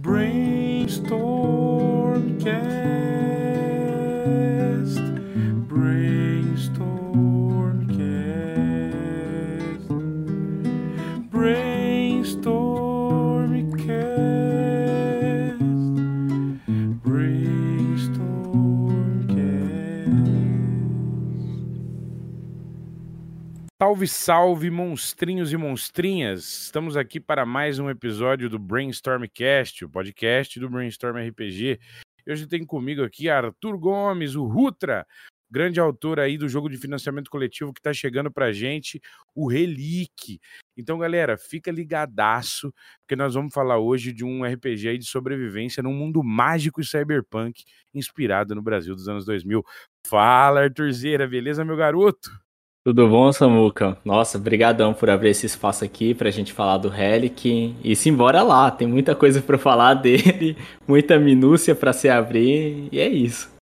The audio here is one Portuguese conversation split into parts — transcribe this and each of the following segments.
Brainstormcast. Salve, salve, monstrinhos e monstrinhas! Estamos aqui para mais um episódio do Brainstormcast, o podcast do Brainstorm RPG. Hoje tem comigo aqui Arthur Gomes, o Rutra, grande autor aí do jogo de financiamento coletivo que está chegando para gente, o Relique. Então, galera, fica ligadaço, porque nós vamos falar hoje de um RPG aí de sobrevivência num mundo mágico e cyberpunk inspirado no Brasil dos anos 2000. Fala, Arthurzeira, beleza, meu garoto? Tudo bom, Samuca? Nossa, brigadão por abrir esse espaço aqui pra gente falar do Relic. E simbora lá, tem muita coisa pra falar dele, muita minúcia pra se abrir, e é isso.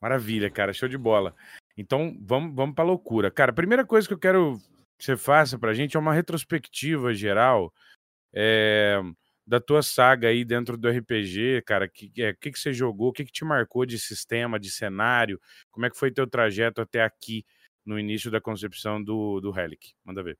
Maravilha, cara, show de bola. Então, vamos, vamos pra loucura. Cara, a primeira coisa que eu quero que você faça pra gente é uma retrospectiva geral é, da tua saga aí dentro do RPG, cara. O que, é, que, que você jogou, o que, que te marcou de sistema, de cenário, como é que foi teu trajeto até aqui no início da concepção do, do Relic? Manda ver.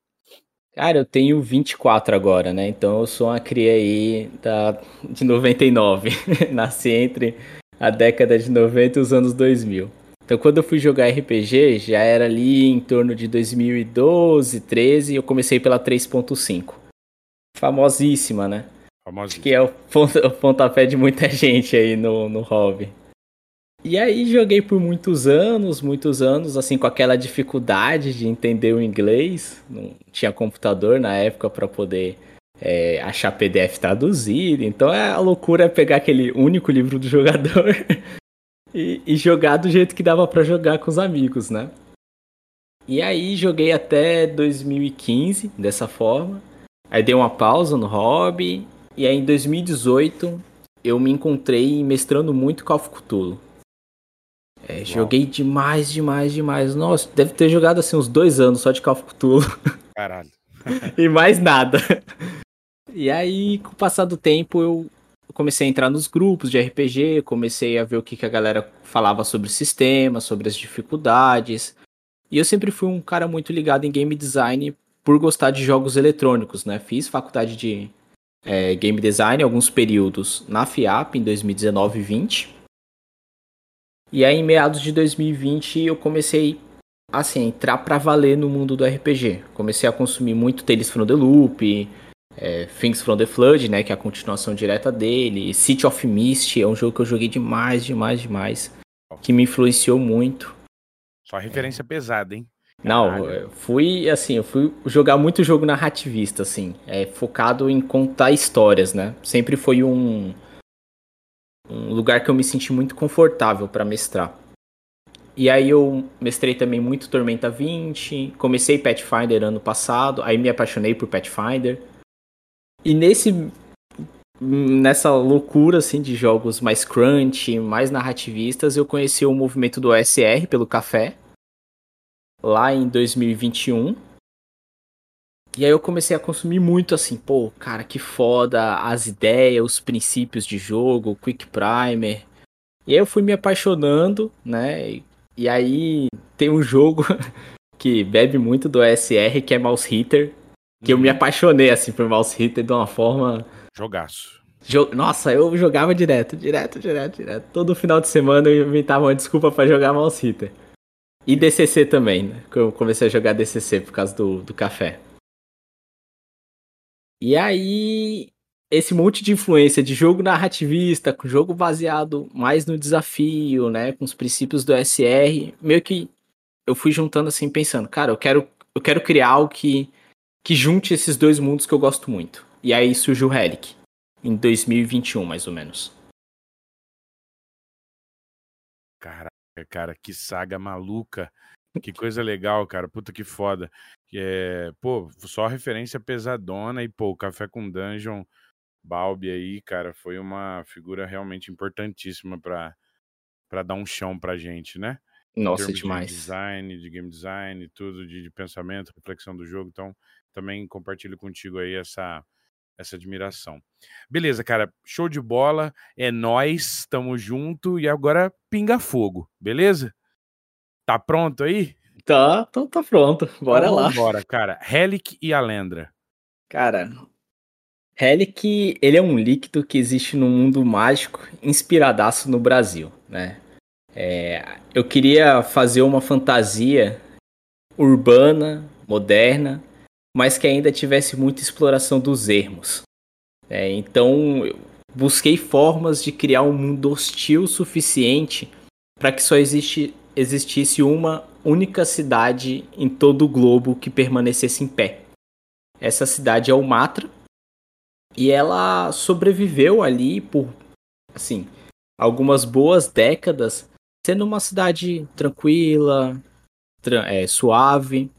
Cara, eu tenho 24 agora, né? Então eu sou uma cria aí da, de 99. Nasci entre a década de 90 e os anos 2000. Então quando eu fui jogar RPG, já era ali em torno de 2012, 13, e eu comecei pela 3.5. Famosíssima, né? Famoso. Acho que é o, o pontapé de muita gente aí no, no hobby. E aí joguei por muitos anos, muitos anos, assim, com aquela dificuldade de entender o inglês. Não tinha computador na época para poder é, achar PDF traduzido. Então é a loucura pegar aquele único livro do jogador e, e jogar do jeito que dava para jogar com os amigos, né? E aí joguei até 2015 dessa forma. Aí dei uma pausa no hobby. E aí em 2018 eu me encontrei mestrando muito Call of Cthulhu. É, joguei demais, demais, demais. Nossa, deve ter jogado assim uns dois anos só de Call of Cthulhu. Caralho. e mais nada. E aí, com o passar do tempo, eu comecei a entrar nos grupos de RPG, comecei a ver o que, que a galera falava sobre o sistema, sobre as dificuldades. E eu sempre fui um cara muito ligado em game design por gostar de jogos eletrônicos, né? Fiz faculdade de é, game design alguns períodos na FIAP em 2019 e 20. E aí, em meados de 2020, eu comecei assim, a entrar pra valer no mundo do RPG. Comecei a consumir muito Tales from the Loop, é, Things from the Flood, né, que é a continuação direta dele. City of Mist é um jogo que eu joguei demais, demais, demais. Que me influenciou muito. Só referência pesada, hein? Não, eu fui assim, eu fui jogar muito jogo narrativista, assim, é, focado em contar histórias, né? Sempre foi um, um lugar que eu me senti muito confortável para mestrar. E aí eu mestrei também muito Tormenta 20, comecei Pathfinder ano passado, aí me apaixonei por Pathfinder. E nesse nessa loucura assim de jogos mais crunch, mais narrativistas, eu conheci o movimento do OSR pelo café lá em 2021. E aí eu comecei a consumir muito assim, pô, cara, que foda as ideias, os princípios de jogo, Quick Primer. E aí eu fui me apaixonando, né? E, e aí tem um jogo que bebe muito do OSR, que é Mouse Hitter, que eu me apaixonei assim por Mouse Hitter de uma forma Jogaço. Jo- Nossa, eu jogava direto, direto, direto, direto. Todo final de semana eu inventava uma desculpa pra jogar Mouse Hitter. E DCC também, né? Que eu comecei a jogar DCC por causa do, do café. E aí, esse monte de influência de jogo narrativista, com jogo baseado mais no desafio, né? Com os princípios do SR, meio que eu fui juntando assim, pensando, cara, eu quero, eu quero criar algo que, que junte esses dois mundos que eu gosto muito. E aí surgiu o Relic em 2021, mais ou menos. Caraca, cara, que saga maluca. Que coisa legal, cara. Puta que foda. Que é, pô, só referência pesadona e, pô, o Café com Dungeon, Balbi aí, cara, foi uma figura realmente importantíssima pra, pra dar um chão pra gente, né? Em Nossa, termos de demais. design, de game design, tudo, de, de pensamento, reflexão do jogo. Então, também compartilho contigo aí essa, essa admiração. Beleza, cara, show de bola, é nós, tamo junto e agora pinga fogo, beleza? Tá pronto aí? Tá, tá, tá pronto. Bora então, lá. Bora, cara. Relic e Alendra. Cara, Relic, ele é um líquido que existe no mundo mágico, inspiradaço no Brasil, né? É, eu queria fazer uma fantasia urbana, moderna, mas que ainda tivesse muita exploração dos ermos. É, então, eu busquei formas de criar um mundo hostil suficiente para que só existe, existisse uma única cidade em todo o globo que permanecesse em pé. Essa cidade é o Matra, e ela sobreviveu ali por, assim, algumas boas décadas, sendo uma cidade tranquila, tra é, suave,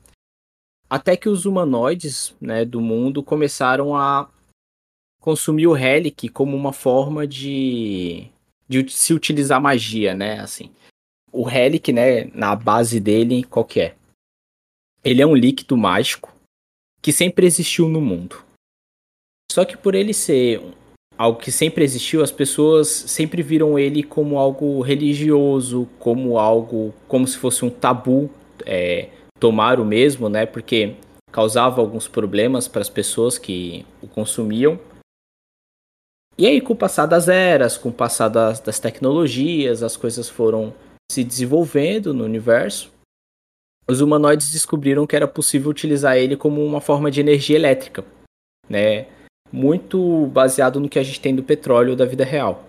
até que os humanoides né, do mundo começaram a consumir o Relic como uma forma de, de se utilizar magia, né? Assim, o Relic, né, na base dele, qual que é? Ele é um líquido mágico que sempre existiu no mundo. Só que por ele ser algo que sempre existiu, as pessoas sempre viram ele como algo religioso, como algo como se fosse um tabu é, tomar o mesmo, né? Porque causava alguns problemas para as pessoas que o consumiam. E aí, com o passar das eras, com o passar das, das tecnologias, as coisas foram se desenvolvendo no universo. Os humanoides descobriram que era possível utilizar ele como uma forma de energia elétrica, né? muito baseado no que a gente tem do petróleo da vida real.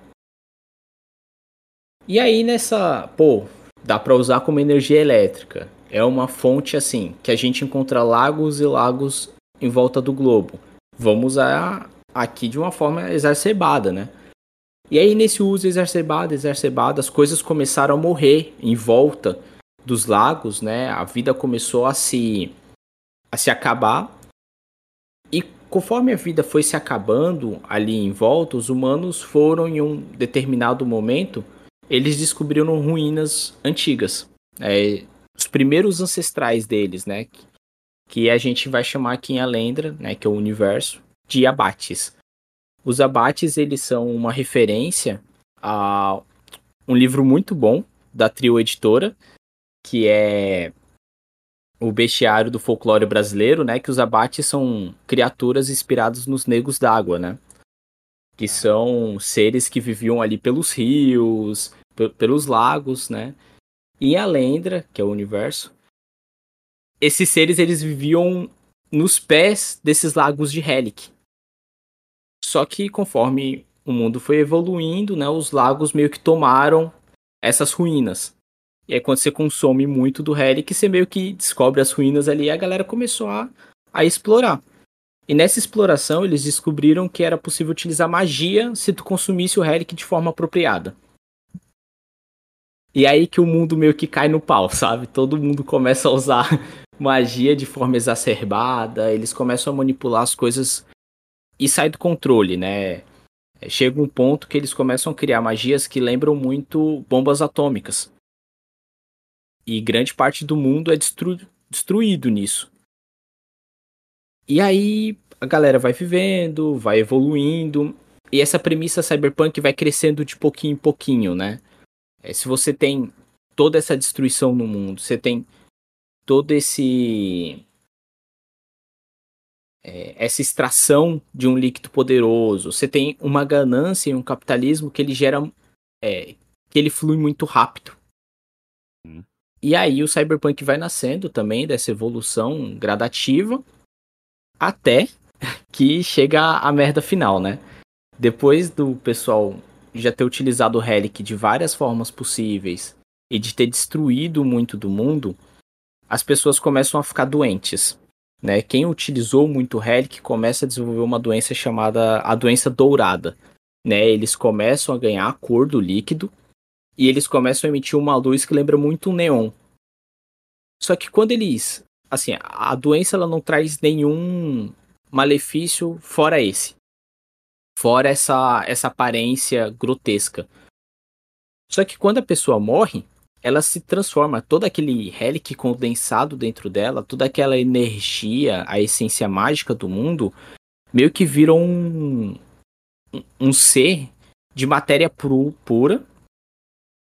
E aí nessa, pô, dá para usar como energia elétrica. É uma fonte assim, que a gente encontra lagos e lagos em volta do globo. Vamos usar aqui de uma forma exacerbada, né? E aí nesse uso exacerbado, exacerbado, as coisas começaram a morrer em volta dos lagos, né? A vida começou a se a se acabar Conforme a vida foi se acabando ali em volta, os humanos foram em um determinado momento, eles descobriram ruínas antigas. É, os primeiros ancestrais deles, né? Que a gente vai chamar aqui em Alendra, né? Que é o universo, de abates. Os abates, eles são uma referência a um livro muito bom da Trio Editora, que é o bestiário do folclore brasileiro, né? Que os abates são criaturas inspiradas nos negros d'água, né? Que são seres que viviam ali pelos rios, pelos lagos, né? E a Lendra, que é o universo, esses seres eles viviam nos pés desses lagos de Helic. Só que conforme o mundo foi evoluindo, né, os lagos meio que tomaram essas ruínas. E aí quando você consome muito do Relic, você meio que descobre as ruínas ali e a galera começou a, a explorar. E nessa exploração eles descobriram que era possível utilizar magia se tu consumisse o Relic de forma apropriada. E aí que o mundo meio que cai no pau, sabe? Todo mundo começa a usar magia de forma exacerbada, eles começam a manipular as coisas e sai do controle, né? Chega um ponto que eles começam a criar magias que lembram muito bombas atômicas. E grande parte do mundo é destru destruído nisso. E aí a galera vai vivendo, vai evoluindo, e essa premissa cyberpunk vai crescendo de pouquinho em pouquinho, né? É, se você tem toda essa destruição no mundo, você tem todo esse é, essa extração de um líquido poderoso, você tem uma ganância e um capitalismo que ele gera é, que ele flui muito rápido. Hum. E aí o Cyberpunk vai nascendo também dessa evolução gradativa até que chega a merda final, né? Depois do pessoal já ter utilizado o Relic de várias formas possíveis e de ter destruído muito do mundo, as pessoas começam a ficar doentes. Né? Quem utilizou muito Relic começa a desenvolver uma doença chamada a doença dourada. Né? Eles começam a ganhar a cor do líquido e eles começam a emitir uma luz que lembra muito um neon. Só que quando eles, assim, a doença ela não traz nenhum malefício fora esse. Fora essa essa aparência grotesca. Só que quando a pessoa morre, ela se transforma, todo aquele relic condensado dentro dela, toda aquela energia, a essência mágica do mundo, meio que viram um, um ser de matéria pura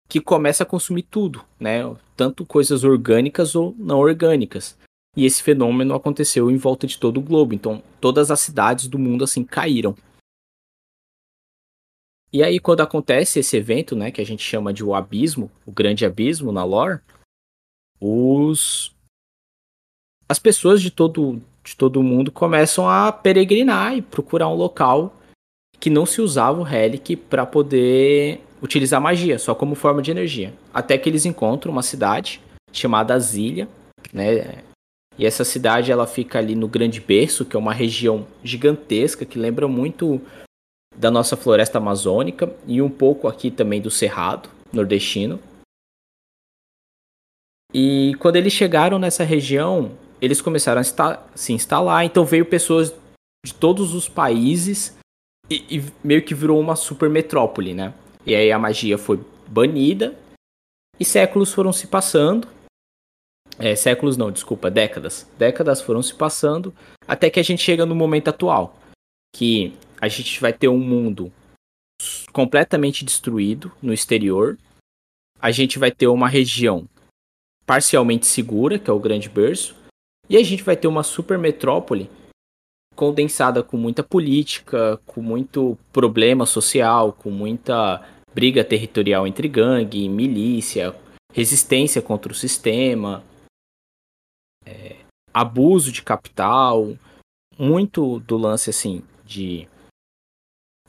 que começa a consumir tudo, né? Tanto coisas orgânicas ou não orgânicas. E esse fenômeno aconteceu em volta de todo o globo. Então, todas as cidades do mundo assim caíram. E aí, quando acontece esse evento, né, que a gente chama de o abismo, o grande abismo na lore, os as pessoas de todo de todo mundo começam a peregrinar e procurar um local que não se usava o Relic para poder utilizar magia, só como forma de energia. Até que eles encontram uma cidade chamada Azilha, né? E essa cidade ela fica ali no Grande Berço, que é uma região gigantesca que lembra muito da nossa floresta amazônica e um pouco aqui também do Cerrado nordestino. E quando eles chegaram nessa região, eles começaram a se instalar, então veio pessoas de todos os países e, e meio que virou uma super metrópole, né? E aí a magia foi banida e séculos foram se passando. É, séculos não, desculpa, décadas. Décadas foram se passando até que a gente chega no momento atual, que a gente vai ter um mundo completamente destruído no exterior. A gente vai ter uma região parcialmente segura, que é o Grande Berço, e a gente vai ter uma super metrópole condensada com muita política, com muito problema social, com muita briga territorial entre gangue, milícia, resistência contra o sistema, é, abuso de capital, muito do lance assim de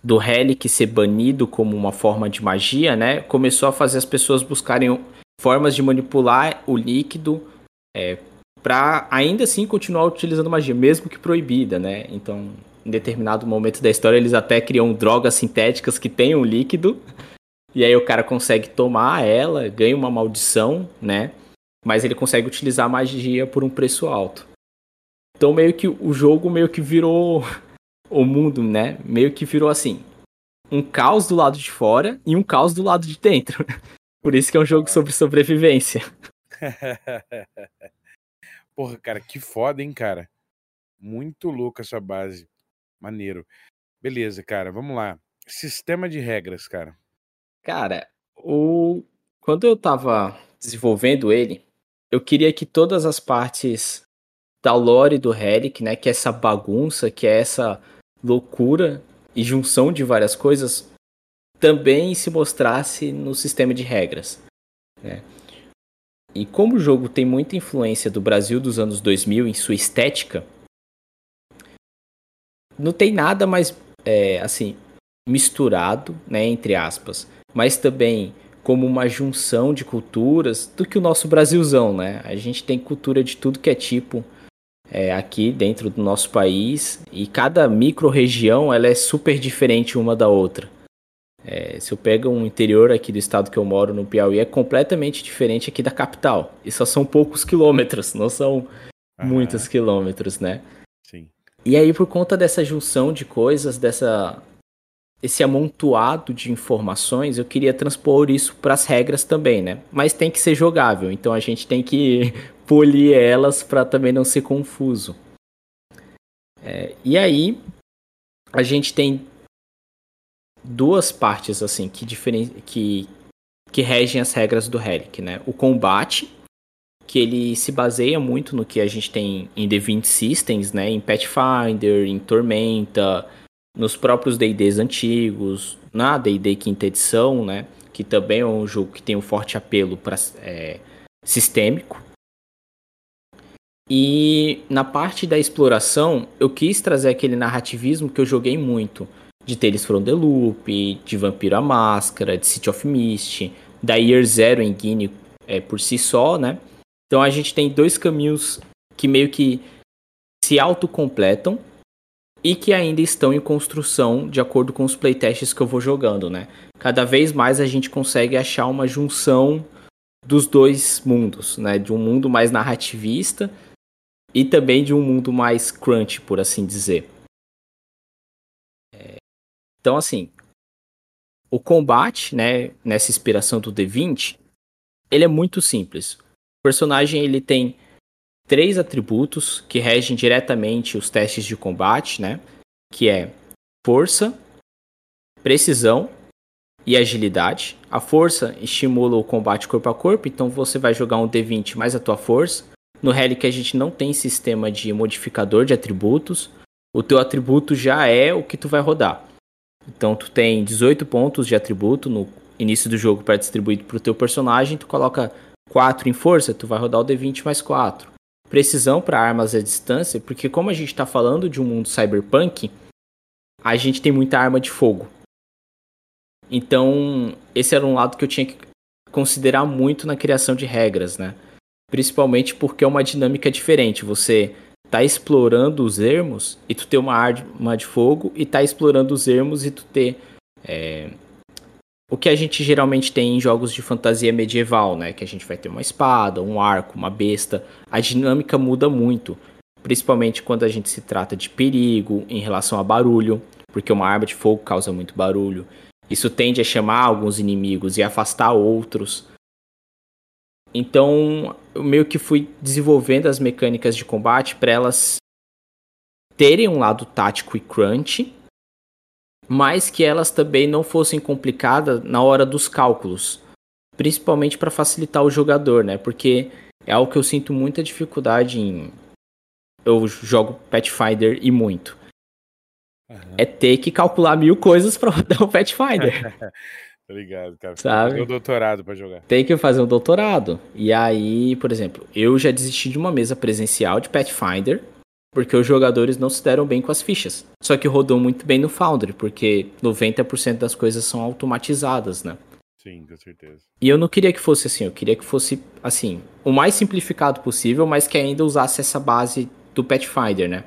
do Relic ser banido como uma forma de magia, né? Começou a fazer as pessoas buscarem formas de manipular o líquido é, para ainda assim continuar utilizando magia, mesmo que proibida, né? Então, em determinado momento da história, eles até criam drogas sintéticas que têm um líquido, e aí o cara consegue tomar ela, ganha uma maldição, né? Mas ele consegue utilizar a magia por um preço alto. Então meio que o jogo meio que virou o mundo, né, meio que virou assim, um caos do lado de fora e um caos do lado de dentro. Por isso que é um jogo sobre sobrevivência. Porra, cara, que foda, hein, cara? Muito louca essa base. Maneiro. Beleza, cara, vamos lá. Sistema de regras, cara. Cara, o quando eu tava desenvolvendo ele, eu queria que todas as partes da lore do Relic, né, que é essa bagunça, que é essa loucura e junção de várias coisas também se mostrasse no sistema de regras. Né? E como o jogo tem muita influência do Brasil dos anos 2000 em sua estética, não tem nada mais é, assim misturado, né, entre aspas, mas também como uma junção de culturas do que o nosso Brasilzão, né? A gente tem cultura de tudo que é tipo é, aqui dentro do nosso país e cada micro-região ela é super diferente uma da outra. É, se eu pego um interior aqui do estado que eu moro, no Piauí, é completamente diferente aqui da capital. E só são poucos quilômetros, não são uhum. muitos quilômetros, né? Sim. E aí, por conta dessa junção de coisas, dessa esse amontoado de informações, eu queria transpor isso para as regras também, né? Mas tem que ser jogável, então a gente tem que polir elas para também não ser confuso. É, e aí a gente tem duas partes assim que, diferen... que que regem as regras do Relic, né? O combate, que ele se baseia muito no que a gente tem em The 20 Systems, né? Em Pathfinder, em Tormenta, nos próprios D&Ds antigos, na D&D quinta edição, né? Que também é um jogo que tem um forte apelo para é, sistêmico. E na parte da exploração, eu quis trazer aquele narrativismo que eu joguei muito. De Tales from the Loop, de Vampiro a Máscara, de City of Mist, da Year Zero em Guinea é, por si só, né? Então a gente tem dois caminhos que meio que se autocompletam e que ainda estão em construção de acordo com os playtests que eu vou jogando, né? Cada vez mais a gente consegue achar uma junção dos dois mundos, né? De um mundo mais narrativista e também de um mundo mais crunch, por assim dizer. É, então, assim, o combate, né, nessa inspiração do D20, ele é muito simples. O personagem ele tem três atributos que regem diretamente os testes de combate, né? que é força, precisão e agilidade. A força estimula o combate corpo a corpo, então você vai jogar um D20 mais a tua força. No Relic a gente não tem sistema de modificador de atributos. O teu atributo já é o que tu vai rodar. Então tu tem 18 pontos de atributo no início do jogo para distribuir para o teu personagem, tu coloca 4 em força, tu vai rodar o D20 mais 4. Precisão para armas à distância, porque como a gente está falando de um mundo cyberpunk, a gente tem muita arma de fogo. Então, esse era um lado que eu tinha que considerar muito na criação de regras, né? Principalmente porque é uma dinâmica diferente. Você tá explorando os ermos e tu ter uma arma de fogo e tá explorando os ermos e tu ter é, o que a gente geralmente tem em jogos de fantasia medieval, né? Que a gente vai ter uma espada, um arco, uma besta. A dinâmica muda muito, principalmente quando a gente se trata de perigo em relação a barulho, porque uma arma de fogo causa muito barulho. Isso tende a chamar alguns inimigos e afastar outros. Então, eu meio que fui desenvolvendo as mecânicas de combate para elas terem um lado tático e crunch, mas que elas também não fossem complicadas na hora dos cálculos, principalmente para facilitar o jogador, né? Porque é algo que eu sinto muita dificuldade em eu jogo Pathfinder e muito. Uhum. É ter que calcular mil coisas para rodar o Pathfinder. Obrigado, cara. Sabe? Tem um doutorado para jogar. Tem que fazer um doutorado. E aí, por exemplo, eu já desisti de uma mesa presencial de Pathfinder porque os jogadores não se deram bem com as fichas. Só que rodou muito bem no Foundry, porque 90% das coisas são automatizadas, né? Sim, com certeza. E eu não queria que fosse assim, eu queria que fosse, assim, o mais simplificado possível, mas que ainda usasse essa base do Pathfinder, né?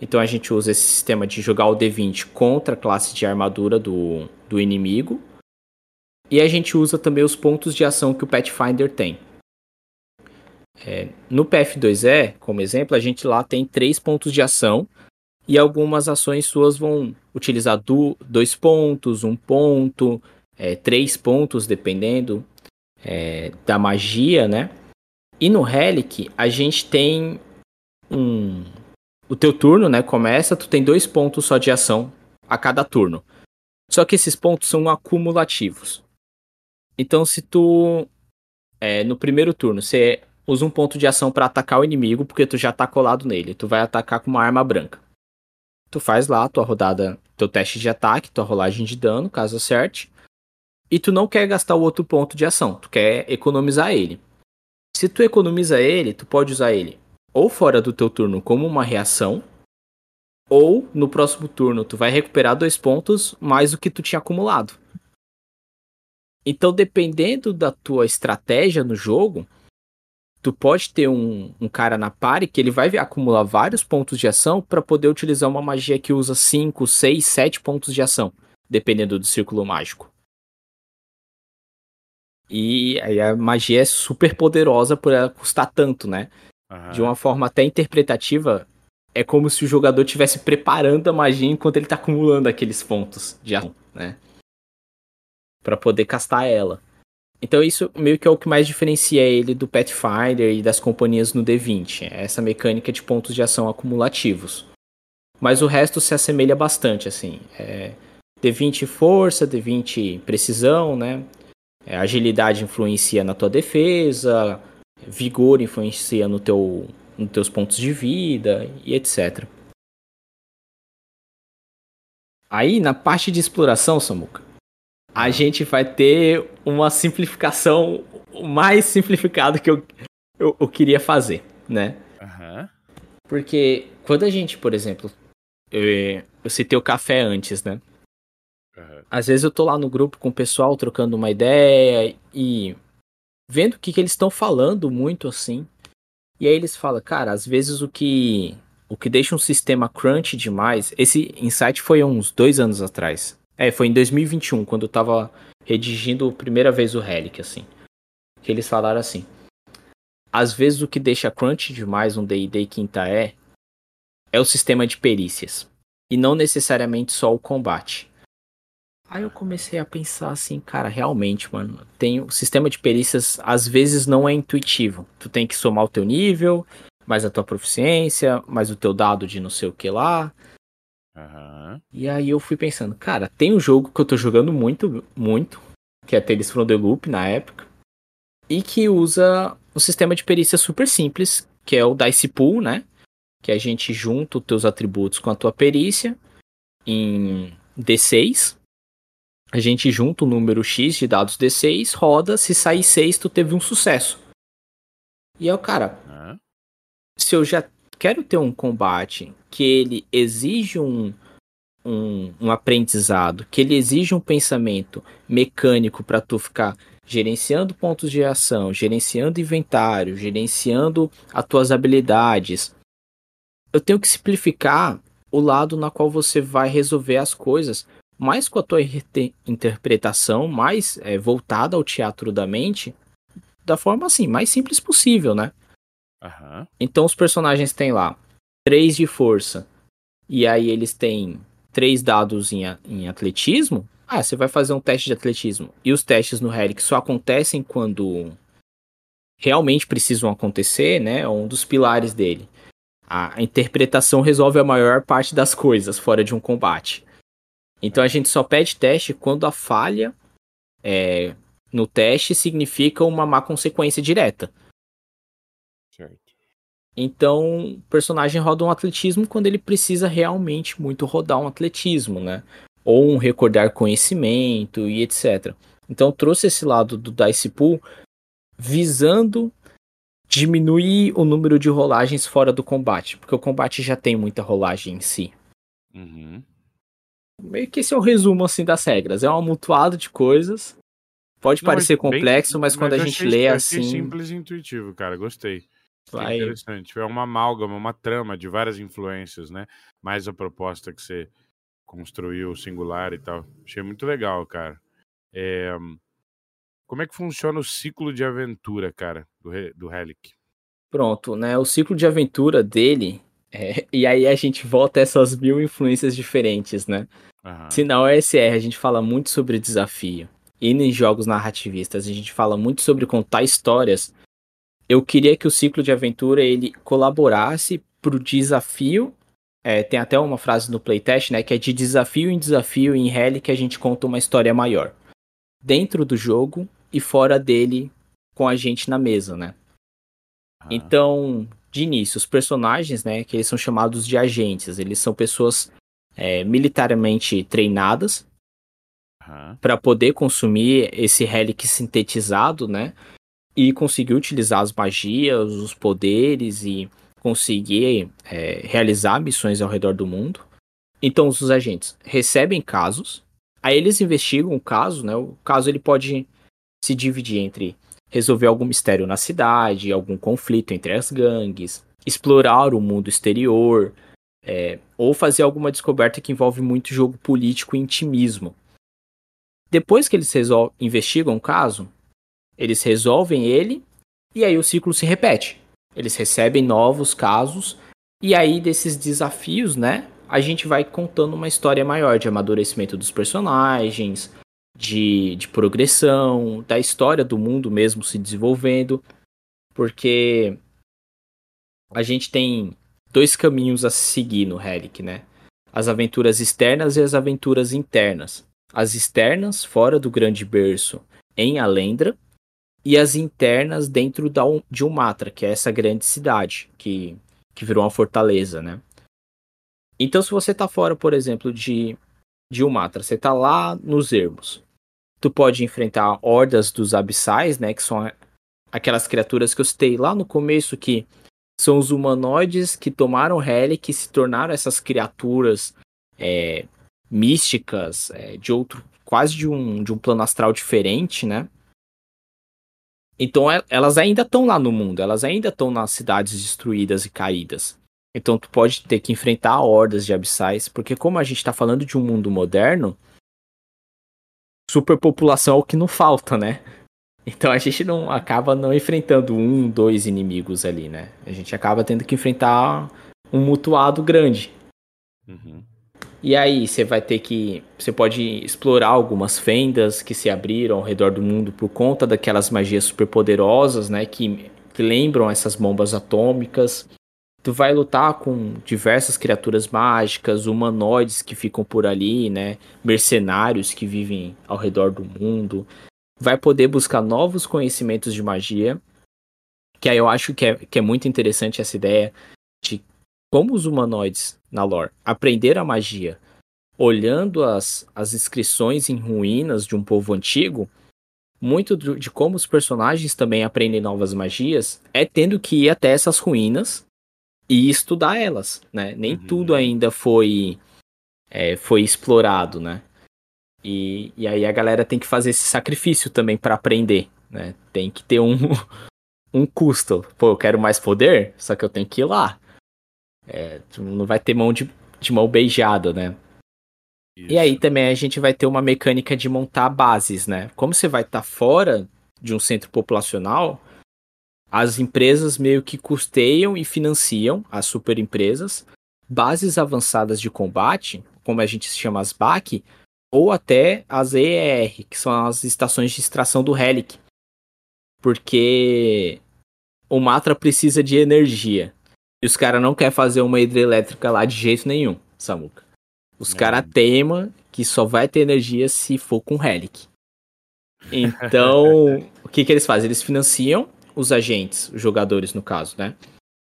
Então a gente usa esse sistema de jogar o D20 contra a classe de armadura do, do inimigo. E a gente usa também os pontos de ação que o Pathfinder tem. É, no PF2E, como exemplo, a gente lá tem três pontos de ação e algumas ações suas vão utilizar do, dois pontos, um ponto, é, três pontos, dependendo é, da magia, né? E no Relic, a gente tem um. O teu turno, né? Começa, tu tem dois pontos só de ação a cada turno. Só que esses pontos são acumulativos. Então, se tu. É, no primeiro turno, você usa um ponto de ação para atacar o inimigo, porque tu já tá colado nele. Tu vai atacar com uma arma branca. Tu faz lá tua rodada, teu teste de ataque, tua rolagem de dano, caso acerte. E tu não quer gastar o outro ponto de ação, tu quer economizar ele. Se tu economiza ele, tu pode usar ele ou fora do teu turno como uma reação, ou no próximo turno tu vai recuperar dois pontos mais do que tu tinha acumulado. Então, dependendo da tua estratégia no jogo, tu pode ter um, um cara na pare que ele vai acumular vários pontos de ação para poder utilizar uma magia que usa 5, 6, 7 pontos de ação, dependendo do círculo mágico. E aí a magia é super poderosa por ela custar tanto, né? Uhum. De uma forma até interpretativa, é como se o jogador estivesse preparando a magia enquanto ele está acumulando aqueles pontos de ação, né? Para poder castar ela. Então isso meio que é o que mais diferencia ele do Pathfinder e das companhias no D20, é essa mecânica de pontos de ação acumulativos. Mas o resto se assemelha bastante, assim. É D20 força, D20 precisão, né? É, agilidade influencia na tua defesa, vigor influencia no teu, nos teus pontos de vida e etc. Aí na parte de exploração, Samuca, a gente vai ter uma simplificação mais simplificada que eu, eu, eu queria fazer, né? Uhum. Porque quando a gente, por exemplo, eu, eu citei o café antes, né? Uhum. Às vezes eu tô lá no grupo com o pessoal trocando uma ideia e vendo o que, que eles estão falando muito assim. E aí eles falam, cara, às vezes o que o que deixa um sistema crunch demais. Esse insight foi uns dois anos atrás. É, foi em 2021, quando eu tava redigindo a primeira vez o Relic, assim. Que eles falaram assim. Às vezes o que deixa crunch demais um D&D quinta é é o sistema de perícias e não necessariamente só o combate. Aí eu comecei a pensar assim, cara, realmente, mano, tem o sistema de perícias às vezes não é intuitivo. Tu tem que somar o teu nível, mais a tua proficiência, mais o teu dado de não sei o que lá. Aham. E aí eu fui pensando, cara, tem um jogo que eu tô jogando muito, muito, que é Tales from the Loop na época, e que usa um sistema de perícia super simples, que é o Dice Pool, né? Que a gente junta os teus atributos com a tua perícia em D6. A gente junta o número X de dados D6, roda, se sair 6, tu teve um sucesso. E aí, cara, Aham. se eu já quero ter um combate que ele exige um, um, um aprendizado, que ele exige um pensamento mecânico para tu ficar gerenciando pontos de ação, gerenciando inventário, gerenciando as tuas habilidades, eu tenho que simplificar o lado na qual você vai resolver as coisas mais com a tua inter- interpretação, mais é, voltada ao teatro da mente, da forma assim, mais simples possível, né? Aham. Então os personagens têm lá 3 de força. E aí eles têm três dados em, em atletismo. Ah, você vai fazer um teste de atletismo. E os testes no Relic só acontecem quando realmente precisam acontecer, né? É um dos pilares dele. A interpretação resolve a maior parte das coisas fora de um combate. Então a gente só pede teste quando a falha é, no teste significa uma má consequência direta. Então, o personagem roda um atletismo quando ele precisa realmente muito rodar um atletismo, né? Ou um recordar conhecimento e etc. Então, trouxe esse lado do Dice Pool visando diminuir o número de rolagens fora do combate, porque o combate já tem muita rolagem em si. Uhum. Meio que esse é o resumo assim das regras. É um amontoado de coisas. Pode Não, mas parecer bem- complexo, mas quando a gente achei- lê assim, simples e intuitivo, cara. Gostei. Achei vai interessante. É uma amálgama, uma trama de várias influências, né? Mais a proposta que você construiu, singular e tal. Achei muito legal, cara. É, Como é que funciona o ciclo de aventura, cara, do, Re- do Relic? Pronto, né? O ciclo de aventura dele. é, e aí a gente volta a essas mil influências diferentes, né? Se na OSR a gente fala muito sobre desafio, e em jogos narrativistas a gente fala muito sobre contar histórias, eu queria que o ciclo de aventura ele colaborasse pro desafio. é, tem até uma frase no playtest, né? Que é de desafio em desafio em Hell que a gente conta uma história maior. Dentro do jogo e fora dele com a gente na mesa, né? aham. Então, de início, os personagens, né, que eles são chamados de agentes, eles são pessoas é, militarmente treinadas para poder consumir esse relic sintetizado, né, e conseguir utilizar as magias, os poderes e conseguir é, realizar missões ao redor do mundo. Então, os agentes recebem casos, aí eles investigam o caso, né, o caso ele pode se dividir entre resolver algum mistério na cidade, algum conflito entre as gangues, explorar o mundo exterior, é, ou fazer alguma descoberta que envolve muito jogo político e intimismo. Depois que eles investigam o caso, eles resolvem ele e aí o ciclo se repete. Eles recebem novos casos e aí desses desafios, né, a gente vai contando uma história maior de amadurecimento dos personagens, de, de progressão, da história do mundo mesmo se desenvolvendo, porque a gente tem dois caminhos a seguir no Relic, né? As aventuras externas e as aventuras internas. As externas, fora do grande berço, em Alendra, e as internas dentro da, de Umatra, que é essa grande cidade, que, que virou uma fortaleza, né? Então, se você tá fora, por exemplo, de, de Umatra, você tá lá nos ermos, tu pode enfrentar hordas dos abissais, né? Que são aquelas criaturas que eu citei lá no começo que são os humanoides que tomaram Relic e se tornaram essas criaturas é, místicas é, de outro, quase de um, de um plano astral diferente, né? Então e- elas ainda estão lá no mundo, elas ainda estão nas cidades destruídas e caídas. Então tu pode ter que enfrentar hordas de abissais, porque como a gente está falando de um mundo moderno, superpopulação é o que não falta, né? Então a gente não acaba não enfrentando um, dois inimigos ali, né? A gente acaba tendo que enfrentar um mutuado grande. Uhum. E aí você vai ter que. Você pode explorar algumas fendas que se abriram ao redor do mundo por conta daquelas magias superpoderosas, né? Que, que lembram essas bombas atômicas. tu vai lutar com diversas criaturas mágicas, humanoides que ficam por ali, né? Mercenários que vivem ao redor do mundo. Vai poder buscar novos conhecimentos de magia. Que aí eu acho que é, que é muito interessante essa ideia de como os humanoides na lore aprenderam a magia olhando as, as inscrições em ruínas de um povo antigo, muito de como os personagens também aprendem novas magias é tendo que ir até essas ruínas e estudar elas, né? Nem uhum. tudo ainda foi é, foi explorado, né? E, e aí a galera tem que fazer esse sacrifício também para aprender, né? Tem que ter um, um custo. Pô, eu quero mais poder, só que eu tenho que ir lá. É, não vai ter mão de, de mão beijada, né? Isso. E aí também a gente vai ter uma mecânica de montar bases, né? Como você vai estar tá fora de um centro populacional, as empresas meio que custeiam e financiam as superempresas bases avançadas de combate, como a gente chama as BAC, ou até as EER, que são as estações de extração do Relic. Porque o Matra precisa de energia. E os caras não querem fazer uma hidrelétrica lá de jeito nenhum, Samuca. Os caras teimam que só vai ter energia se for com Relic. Então, o que, que eles fazem? Eles financiam os agentes, os jogadores no caso, né?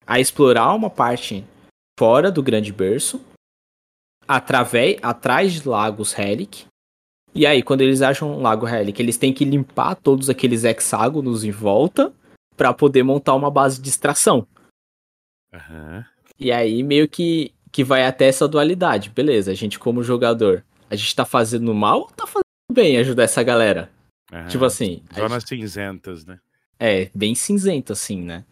A explorar uma parte fora do grande berço, através, atrás de lagos Relic. E aí, quando eles acham um lago Relic, eles têm que limpar todos aqueles hexágonos em volta para poder montar uma base de extração. Uhum. E aí, meio que que vai até essa dualidade. Beleza, a gente como jogador, a gente tá fazendo mal ou tá fazendo bem ajudar essa galera? Uhum. Tipo assim. Zonas gente... cinzentas, né? É, bem cinzento assim, né?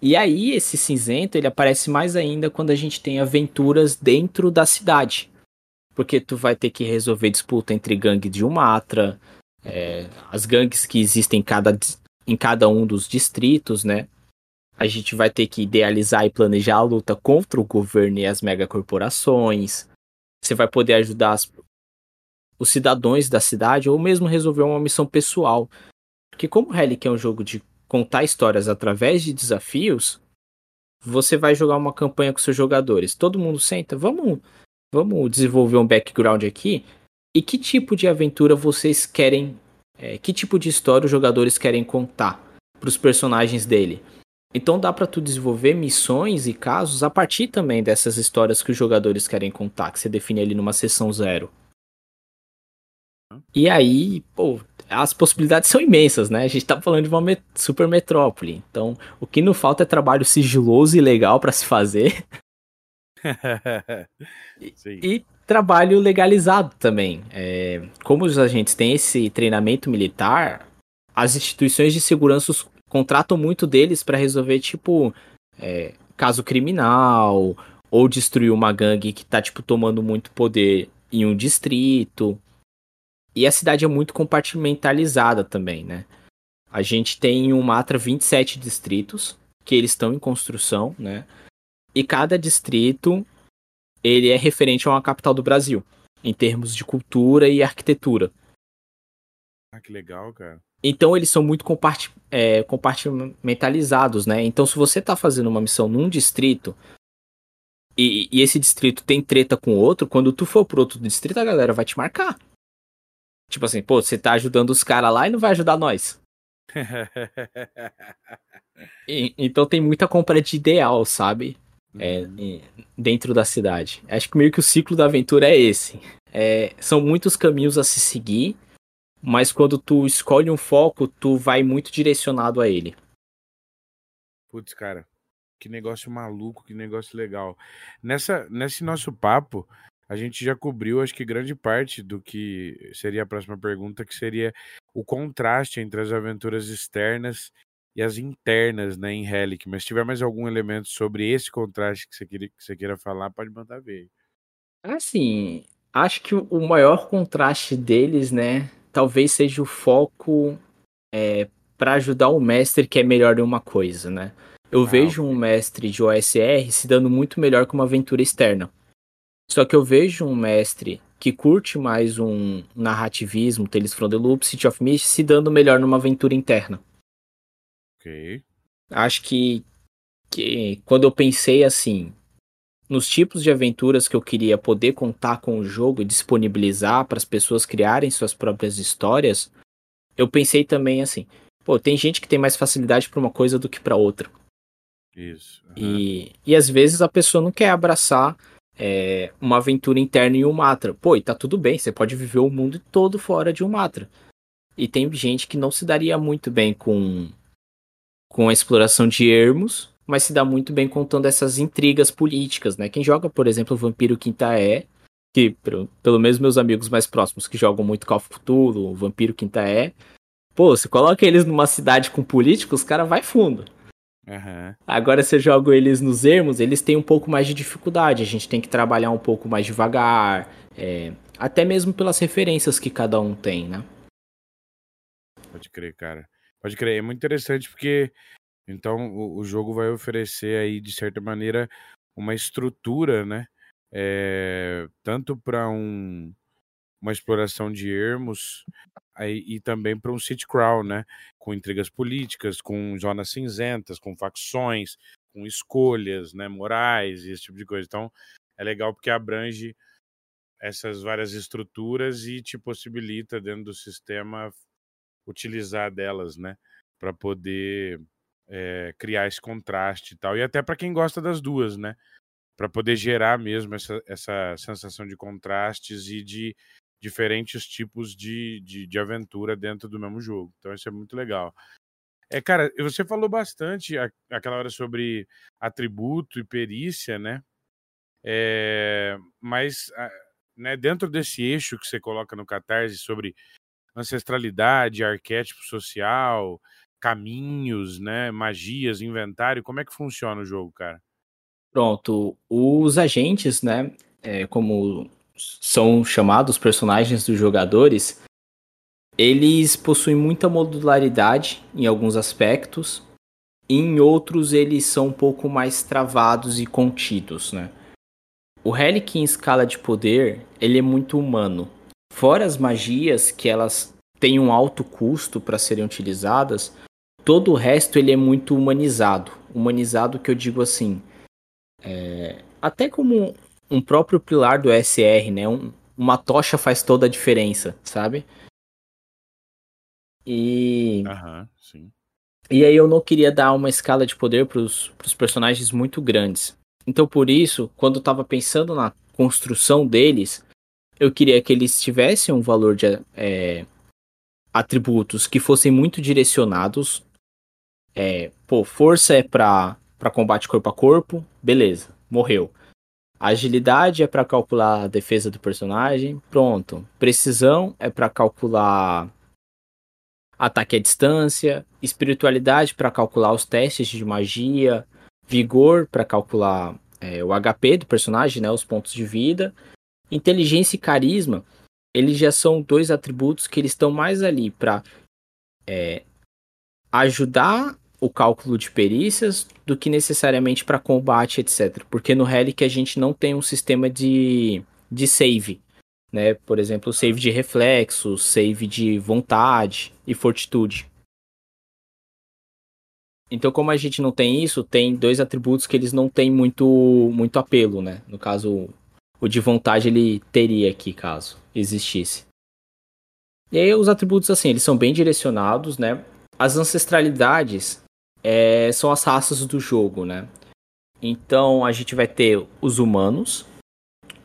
E aí esse cinzento ele aparece mais ainda quando a gente tem aventuras dentro da cidade. Porque tu vai ter que resolver disputa entre gangue de Umatra, é, as gangues que existem em cada, em cada um dos distritos, né? A gente vai ter que idealizar e planejar a luta contra o governo e as megacorporações. Você vai poder ajudar as, os cidadãos da cidade ou mesmo resolver uma missão pessoal. Porque como Relic é um jogo de contar histórias através de desafios, você vai jogar uma campanha com seus jogadores. Todo mundo senta, vamos, vamos desenvolver um background aqui. E que tipo de aventura vocês querem, é, que tipo de história os jogadores querem contar para os personagens dele? Então dá para tu desenvolver missões e casos a partir também dessas histórias que os jogadores querem contar, que você define ali numa sessão zero. E aí, pô, as possibilidades são imensas, né? A gente tá falando de uma met super metrópole. Então, o que não falta é trabalho sigiloso e legal para se fazer. e, e, trabalho legalizado também. É, como os agentes têm esse treinamento militar, as instituições de segurança contratam muito deles para resolver, tipo, é, caso criminal, ou destruir uma gangue que tá, tipo, tomando muito poder em um distrito. E a cidade é muito compartimentalizada também, né? A gente tem em Matra 27 distritos, que eles estão em construção, né? E cada distrito, ele é referente a uma capital do Brasil, em termos de cultura e arquitetura. Ah, que legal, cara. Então eles são muito é, compartimentalizados, né? Então se você tá fazendo uma missão num distrito e, e, esse distrito tem treta com outro, quando tu for pro outro distrito a galera vai te marcar. Tipo assim, pô, você tá ajudando os caras lá e não vai ajudar nós. e, então tem muita compra de ideal, sabe? É, uhum. dentro da cidade. Acho que meio que o ciclo da aventura é esse. É, são muitos caminhos a se seguir mas quando tu escolhe um foco, tu vai muito direcionado a ele. Putz, cara, que negócio maluco, que negócio legal. Nessa, nesse nosso papo, a gente já cobriu, acho que grande parte do que seria a próxima pergunta, que seria o contraste entre as aventuras externas e as internas, né, em Relic. Mas se tiver mais algum elemento sobre esse contraste que você queira, que você queira falar, pode mandar ver. Assim, acho que o maior contraste deles, né, talvez seja o foco é, para ajudar o mestre que é melhor em uma coisa, né? Eu ah, vejo um mestre de OSR se dando muito melhor com uma aventura externa. Só que eu vejo um mestre que curte mais um narrativismo, Tales from the Loop, City of Mist, se dando melhor numa aventura interna. Ok. Acho que, que quando eu pensei assim, nos tipos de aventuras que eu queria poder contar com o jogo e disponibilizar para as pessoas criarem suas próprias histórias, eu pensei também assim, pô, tem gente que tem mais facilidade para uma coisa do que para outra. Isso. Uhum. E, e às vezes a pessoa não quer abraçar é, uma aventura interna em um Matra. Pô, e tá tudo bem, você pode viver o mundo todo fora de um Matra. E tem gente que não se daria muito bem com, com a exploração de ermos, mas se dá muito bem contando essas intrigas políticas, né? Quem joga, por exemplo, o Vampiro Quinta é, que pelo menos meus amigos mais próximos que jogam muito Call of Cthulhu, o Vampiro Quinta é, pô, você coloca eles numa cidade com políticos, os cara vai fundo. Uhum. Agora, se eu jogo eles nos ermos, eles têm um pouco mais de dificuldade. A gente tem que trabalhar um pouco mais devagar. É, até mesmo pelas referências que cada um tem, né? Pode crer, cara. Pode crer. É muito interessante porque então o, o jogo vai oferecer aí, de certa maneira, uma estrutura, né? É, tanto para um, uma exploração de ermos aí, e também para um city crawl, né? Com intrigas políticas, com zonas cinzentas, com facções, com escolhas, né? Morais e esse tipo de coisa. Então é legal porque abrange essas várias estruturas e te possibilita dentro do sistema utilizar delas, né? Para poder é, criar esse contraste e tal. E até para quem gosta das duas, né? Para poder gerar mesmo essa, essa sensação de contrastes e de diferentes tipos de, de, de, aventura dentro do mesmo jogo. Então isso é muito legal. É, cara, você falou bastante a, aquela hora sobre atributo e perícia, né? É, mas né, dentro desse eixo que você coloca no Catarse sobre ancestralidade, arquétipo social, caminhos, né, magias, inventário, como é que funciona o jogo, cara? Pronto, os agentes, né, é, como são chamados personagens dos jogadores, eles possuem muita modularidade em alguns aspectos, e em outros eles são um pouco mais travados e contidos, né? O Relic em escala de poder, ele é muito humano. Fora as magias que elas têm um alto custo para serem utilizadas, todo o resto ele é muito humanizado. Humanizado que eu digo assim, é, até como um próprio pilar do SR, né? Um, uma tocha faz toda a diferença, sabe? E. Aham, sim. E aí eu não queria dar uma escala de poder para os personagens muito grandes. Então por isso, quando eu tava pensando na construção deles, eu queria que eles tivessem um valor de é, atributos que fossem muito direcionados. É, pô, força é para combate corpo a corpo, beleza, morreu. Agilidade é para calcular a defesa do personagem, pronto. Precisão é para calcular ataque à distância, espiritualidade para calcular os testes de magia, vigor para calcular é, o HP do personagem, né, os pontos de vida, inteligência e carisma. Eles já são dois atributos que eles estão mais ali para é, ajudar o cálculo de perícias do que necessariamente para combate, etc. Porque no Relic a gente não tem um sistema de, de save. Né? Por exemplo, save de reflexo, save de vontade e fortitude. Então, como a gente não tem isso, tem dois atributos que eles não têm muito, muito apelo, né? No caso, o de vontade ele teria aqui, caso existisse. E aí os atributos, assim, eles são bem direcionados, né? As ancestralidades, é, são as raças do jogo, né? Então a gente vai ter os humanos,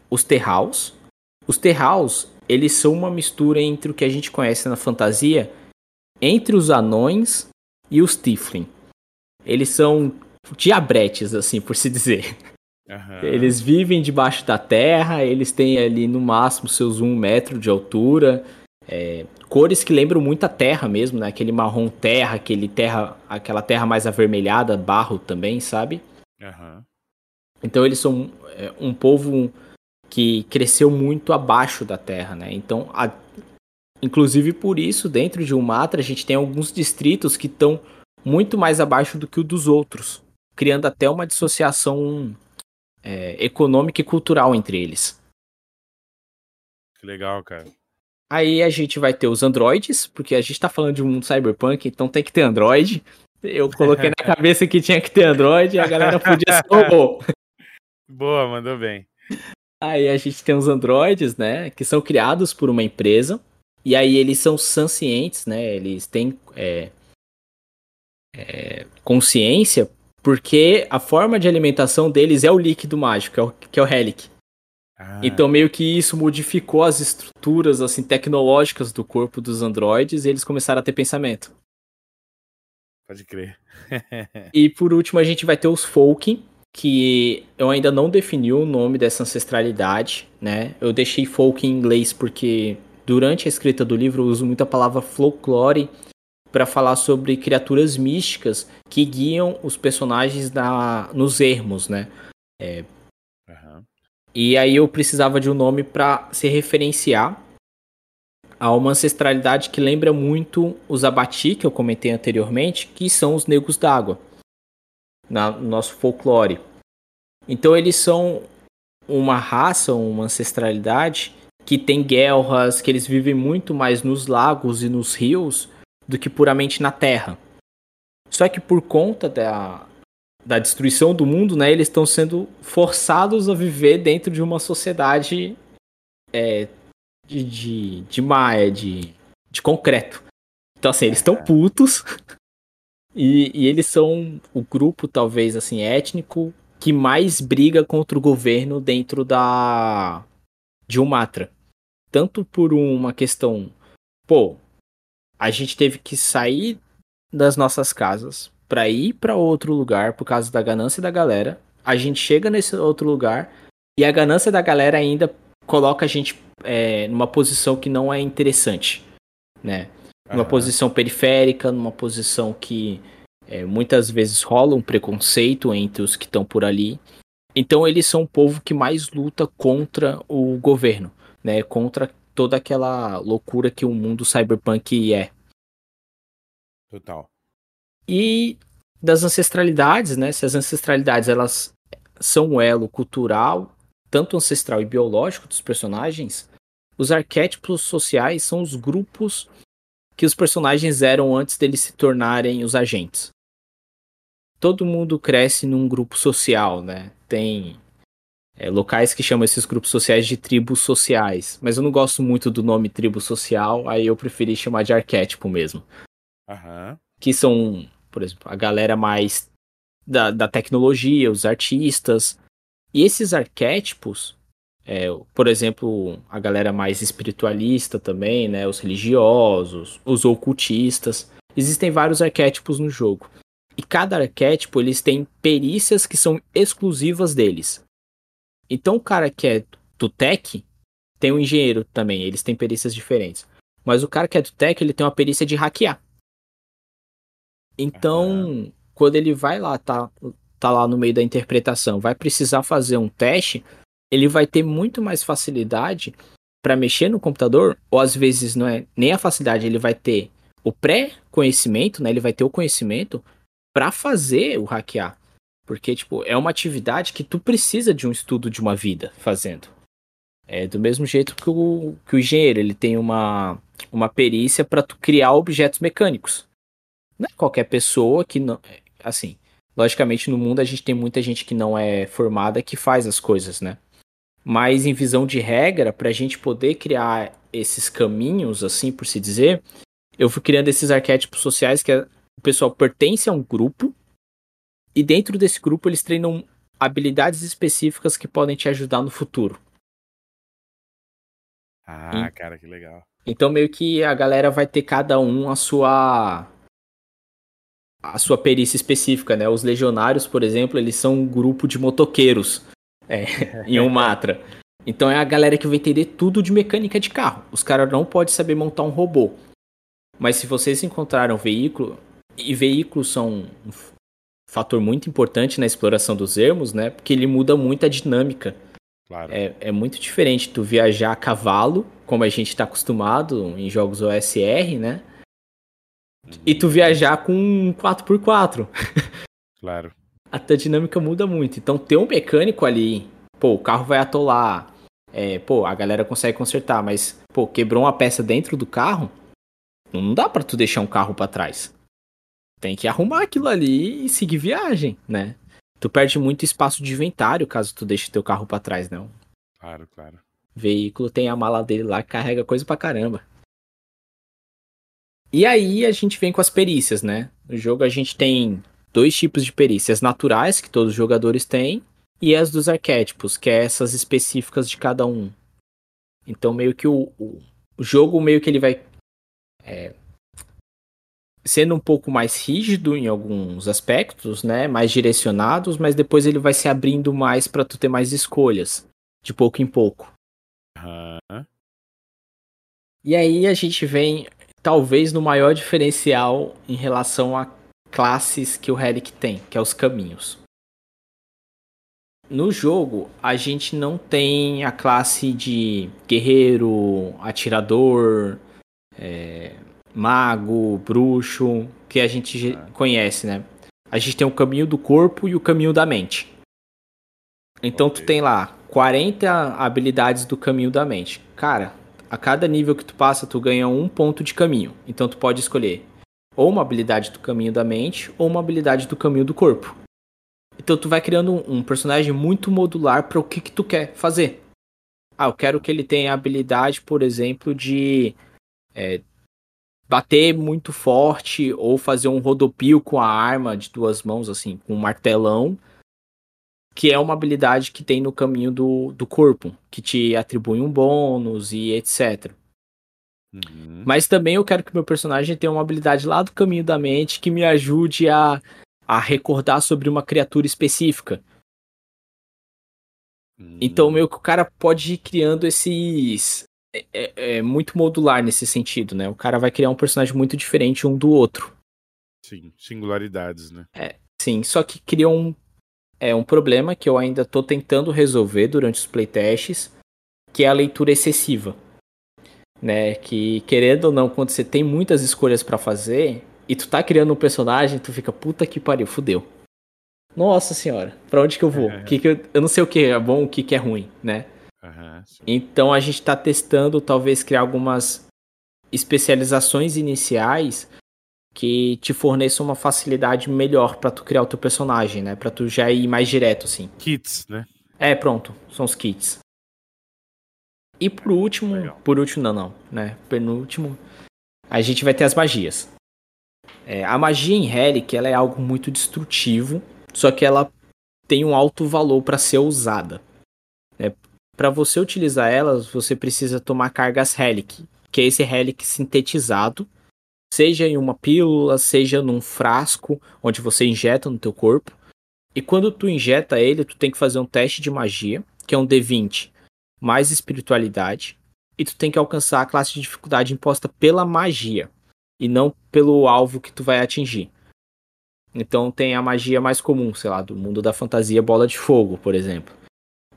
os terraus. Os terraus, eles são uma mistura entre o que a gente conhece na fantasia, entre os anões e os Tiflin. Eles são diabretes, assim, por se dizer. Uhum. Eles vivem debaixo da terra, eles têm ali no máximo seus um metro de altura. É, cores que lembram muito a terra mesmo, né? Aquele marrom terra, aquele terra, aquela terra mais avermelhada, barro também, sabe? Uhum. Então eles são é, um povo que cresceu muito abaixo da terra, né? Então, a... inclusive por isso, dentro de Umatra, a gente tem alguns distritos que estão muito mais abaixo do que o dos outros, criando até uma dissociação é, econômica e cultural entre eles. Que legal, cara. Aí a gente vai ter os androides, porque a gente tá falando de um mundo cyberpunk, então tem que ter android. Eu coloquei na cabeça que tinha que ter Android e a galera podia ser robô. Boa, mandou bem. Aí a gente tem os androides, né? Que são criados por uma empresa. E aí eles são sancientes, né? Eles têm é, é, consciência porque a forma de alimentação deles é o líquido mágico, que é o, que é o Relic. Ah. Então meio que isso modificou as estruturas assim tecnológicas do corpo dos androides e eles começaram a ter pensamento. Pode crer. e por último a gente vai ter os folk, que eu ainda não defini o nome dessa ancestralidade, né? Eu deixei folk em inglês porque durante a escrita do livro eu uso muito a palavra folklore para falar sobre criaturas místicas que guiam os personagens na, nos ermos, né? É... Uhum. E aí eu precisava de um nome para se referenciar a uma ancestralidade que lembra muito os Abati, que eu comentei anteriormente, que são os negros d'água, no nosso folclore. Então eles são uma raça, uma ancestralidade que tem guerras, que eles vivem muito mais nos lagos e nos rios do que puramente na Terra. Só que por conta da, da destruição do mundo, né, eles estão sendo forçados a viver dentro de uma sociedade é, de, de, de maia, de, de concreto. Então, assim, eles estão putos. E, e, eles são o grupo, talvez, assim, étnico que mais briga contra o governo dentro da de Umatra. Tanto por uma questão, pô, a gente teve que sair das nossas casas para ir para outro lugar por causa da ganância da galera. A gente chega nesse outro lugar e a ganância da galera ainda coloca a gente é, numa posição que não é interessante, né? Numa uhum. posição periférica, numa posição que é, muitas vezes rola um preconceito entre os que estão por ali. Então eles são o povo que mais luta contra o governo, né? Contra toda aquela loucura que o mundo cyberpunk é. Total. E das ancestralidades, né? Se as ancestralidades elas são um elo cultural, tanto ancestral e biológico dos personagens, os arquétipos sociais são os grupos que os personagens eram antes deles se tornarem os agentes. Todo mundo cresce num grupo social, né? Tem é, locais que chamam esses grupos sociais de tribos sociais. Mas eu não gosto muito do nome tribo social, aí eu preferi chamar de arquétipo mesmo. Uhum. Que são, por exemplo, a galera mais da, da tecnologia, os artistas. E esses arquétipos, é, por exemplo, a galera mais espiritualista também, né? Os religiosos, os ocultistas. Existem vários arquétipos no jogo. E cada arquétipo eles têm perícias que são exclusivas deles. Então o cara que é do tech tem um engenheiro também, eles têm perícias diferentes. Mas o cara que é do tech, ele tem uma perícia de hackear. Então, quando ele vai lá, tá, tá lá no meio da interpretação, vai precisar fazer um teste, ele vai ter muito mais facilidade para mexer no computador, ou às vezes não é nem a facilidade, ele vai ter o pré-conhecimento, né? Ele vai ter o conhecimento para fazer o hackear. Porque, tipo, é uma atividade que tu precisa de um estudo de uma vida fazendo. É do mesmo jeito que o, que o engenheiro, ele tem uma, uma perícia para tu criar objetos mecânicos. Não é qualquer pessoa que não. Assim, logicamente no mundo a gente tem muita gente que não é formada que faz as coisas, né? Mas em visão de regra, para a gente poder criar esses caminhos, assim por se dizer, eu fui criando esses arquétipos sociais que é, o pessoal pertence a um grupo e dentro desse grupo eles treinam habilidades específicas que podem te ajudar no futuro. Ah, e, cara, que legal. Então meio que a galera vai ter cada um a sua a sua perícia específica, né? Os legionários, por exemplo, eles são um grupo de motoqueiros é, em Umatra. Então é a galera que vai entender tudo de mecânica de carro. Os caras não podem saber montar um robô. Mas se vocês encontraram um veículo, e veículos são fator muito importante na exploração dos ermos, né? Porque ele muda muito a dinâmica. Claro. É, é muito diferente tu viajar a cavalo, como a gente está acostumado em jogos OSR, né? Uhum. E tu viajar com um 4x4. Claro. a dinâmica muda muito. Então ter um mecânico ali, pô, o carro vai atolar. É, pô, a galera consegue consertar, mas, pô, quebrou uma peça dentro do carro, não dá para tu deixar um carro para trás. tem que arrumar aquilo ali e seguir viagem, né? Tu perde muito espaço de inventário caso tu deixe teu carro para trás, não. Claro, claro. Veículo tem a mala dele lá que carrega coisa pra caramba. E aí a gente vem com as perícias, né? No jogo a gente tem dois tipos de perícias naturais que todos os jogadores têm e as dos arquétipos, que é essas específicas de cada um. Então meio que o, o, o jogo meio que ele vai é, sendo um pouco mais rígido em alguns aspectos, né? Mais direcionados, mas depois ele vai se abrindo mais para tu ter mais escolhas, de pouco em pouco. Uhum. E aí a gente vem talvez no maior diferencial em relação a classes que o Relic tem, que é os caminhos. No jogo, a gente não tem a classe de guerreiro, atirador, é, mago, bruxo, que a gente ah. conhece, né? A gente tem o caminho do corpo e o caminho da mente. Então okay. tu tem lá 40 habilidades do caminho da mente. Cara, a cada nível que tu passa, tu ganha um ponto de caminho. Então tu pode escolher ou uma habilidade do caminho da mente ou uma habilidade do caminho do corpo. Então tu vai criando um, personagem muito modular para o que, que tu quer fazer. Ah, eu quero que ele tenha a habilidade, por exemplo, de é, bater muito forte ou fazer um rodopio com a arma de duas mãos, assim, com um martelão, que é uma habilidade que tem no caminho do, do corpo, que te atribui um bônus e etc. Uhum. Mas também eu quero que meu personagem tenha uma habilidade lá do caminho da mente que me ajude a, a recordar sobre uma criatura específica. Uhum. Então, meio que o cara pode ir criando esses. É, é, é, muito modular nesse sentido, né? O cara vai criar um personagem muito diferente um do outro. Sim, singularidades, né? É, sim, só que cria um é um problema que eu ainda estou tentando resolver durante os playtests, que é a leitura excessiva. Né? Que querendo ou não, quando você tem muitas escolhas para fazer e tu tá criando um personagem, tu fica puta que pariu, fudeu. Nossa senhora, para onde que eu vou? É. Que que eu, eu não sei o que é bom, o que, que é ruim, né? Uhum, então a gente está testando talvez criar algumas especializações iniciais que te forneça uma facilidade melhor para tu criar o teu personagem, né? Para tu já ir mais direto assim. Kits, né? É, pronto, são os kits. E por último, Legal. por último não, não, né? Penúltimo, a gente vai ter as magias. É, a magia em Relic, ela é algo muito destrutivo, só que ela tem um alto valor para ser usada. É, para você utilizar elas, você precisa tomar cargas Relic, que é esse Relic sintetizado, seja em uma pílula, seja num frasco onde você injeta no teu corpo. E quando tu injeta ele, tu tem que fazer um teste de magia, que é um D20 mais espiritualidade, e tu tem que alcançar a classe de dificuldade imposta pela magia e não pelo alvo que tu vai atingir. Então tem a magia mais comum, sei lá, do mundo da fantasia, bola de fogo, por exemplo.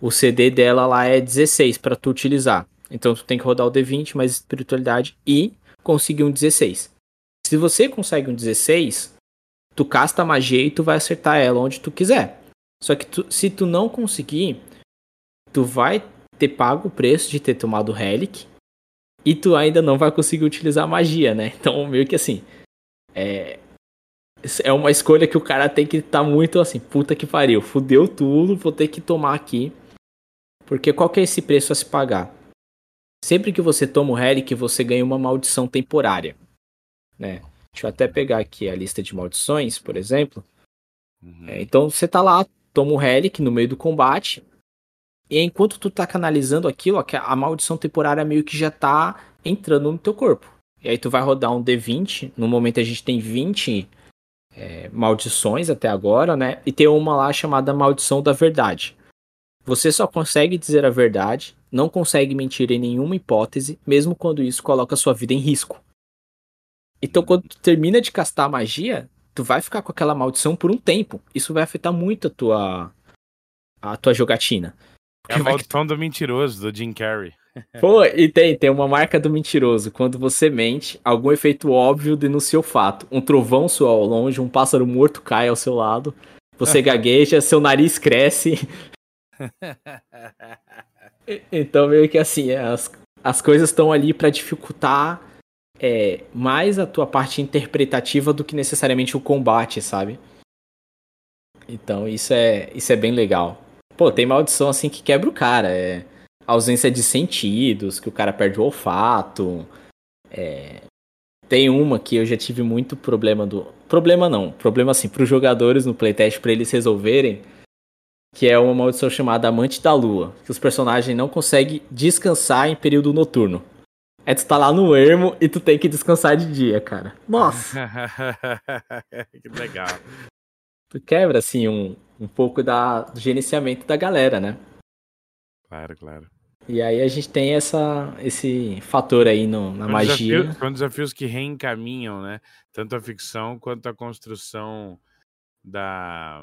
O CD dela lá é 16 para tu utilizar. Então tu tem que rodar o D20 mais espiritualidade e conseguir um 16. Se você consegue um 16, tu casta magia e tu vai acertar ela onde tu quiser. Só que tu, se tu não conseguir, tu vai ter pago o preço de ter tomado o Relic e tu ainda não vai conseguir utilizar a magia, né? Então, meio que assim, é, é uma escolha que o cara tem que estar tá muito assim, puta que pariu, fudeu tudo, vou ter que tomar aqui. Porque qual que é esse preço a se pagar? Sempre que você toma o Relic, você ganha uma maldição temporária né? Deixa eu até pegar aqui a lista de maldições, por exemplo. Uhum. É, então você tá lá, toma o Relic no meio do combate. E enquanto tu tá canalizando aquilo, a maldição temporária meio que já tá entrando no teu corpo. E aí tu vai rodar um D20. No momento a gente tem 20 é, maldições até agora, né? E tem uma lá chamada Maldição da Verdade. Você só consegue dizer a verdade, não consegue mentir em nenhuma hipótese, mesmo quando isso coloca sua vida em risco. Então, quando tu termina de castar a magia, tu vai ficar com aquela maldição por um tempo. Isso vai afetar muito a tua, a tua jogatina. É a maldição do mentiroso, do Jim Carrey. Pô, e tem, tem uma marca do mentiroso. Quando você mente, algum efeito óbvio denuncia o fato. Um trovão soa ao longe, um pássaro morto cai ao seu lado, você gagueja, seu nariz cresce. então, meio que assim, as, as coisas estão ali para dificultar é mais a tua parte interpretativa do que necessariamente o combate, sabe? Então isso é, isso é bem legal. Pô, tem maldição assim que quebra o cara. É ausência de sentidos, que o cara perde o olfato. É... Tem uma que eu já tive muito problema do. Problema não, problema assim, pros jogadores no playtest para eles resolverem. Que é uma maldição chamada Amante da Lua. Que os personagens não conseguem descansar em período noturno. É tu tá lá no ermo e tu tem que descansar de dia, cara. Nossa! que legal. Tu quebra, assim, um, um pouco da, do gerenciamento da galera, né? Claro, claro. E aí a gente tem essa, esse fator aí no, na são magia. Desafios, são desafios que reencaminham, né? Tanto a ficção quanto a construção da,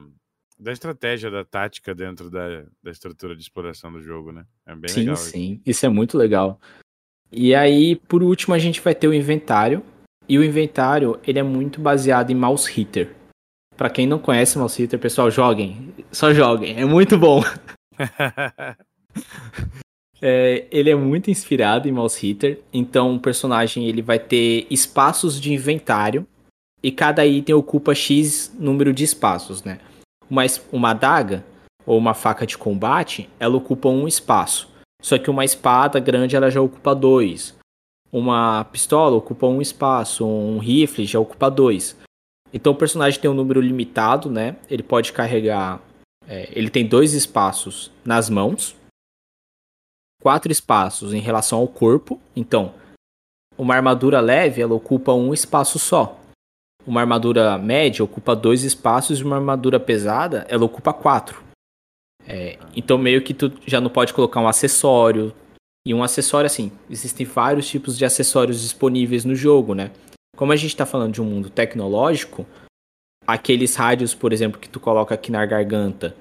da estratégia, da tática dentro da, da estrutura de exploração do jogo, né? É bem sim, legal. Sim, sim. Isso é muito legal. E aí, por último, a gente vai ter o inventário. E o inventário, ele é muito baseado em mouse hitter. Para quem não conhece mouse hitter, pessoal, joguem. Só joguem. É muito bom. é, ele é muito inspirado em mouse hitter. Então, o personagem ele vai ter espaços de inventário. E cada item ocupa X número de espaços, né? Uma, uma adaga ou uma faca de combate, ela ocupa um espaço. Só que uma espada grande ela já ocupa dois. Uma pistola ocupa um espaço, um rifle já ocupa dois. Então o personagem tem um número limitado, né? Ele pode carregar. É, ele tem dois espaços nas mãos, quatro espaços em relação ao corpo. Então, uma armadura leve ela ocupa um espaço só. Uma armadura média ocupa dois espaços e uma armadura pesada ela ocupa quatro. É, então meio que tu já não pode colocar um acessório. E um acessório assim, existem vários tipos de acessórios disponíveis no jogo, né? Como a gente está falando de um mundo tecnológico, aqueles rádios, por exemplo, que tu coloca aqui na garganta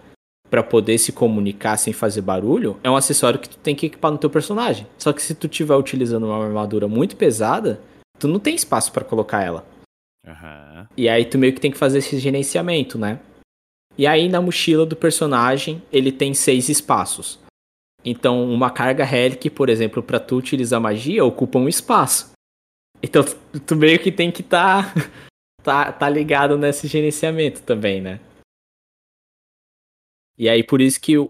para poder se comunicar sem fazer barulho, é um acessório que tu tem que equipar no teu personagem. Só que se tu estiver utilizando uma armadura muito pesada, tu não tem espaço para colocar ela. Uhum. E aí tu meio que tem que fazer esse gerenciamento, né? E aí na mochila do personagem ele tem seis espaços. Então uma carga relic, por exemplo, para tu utilizar magia ocupa um espaço. Então tu meio que tem que estar tá, tá, tá ligado nesse gerenciamento também, né? E aí por isso que o,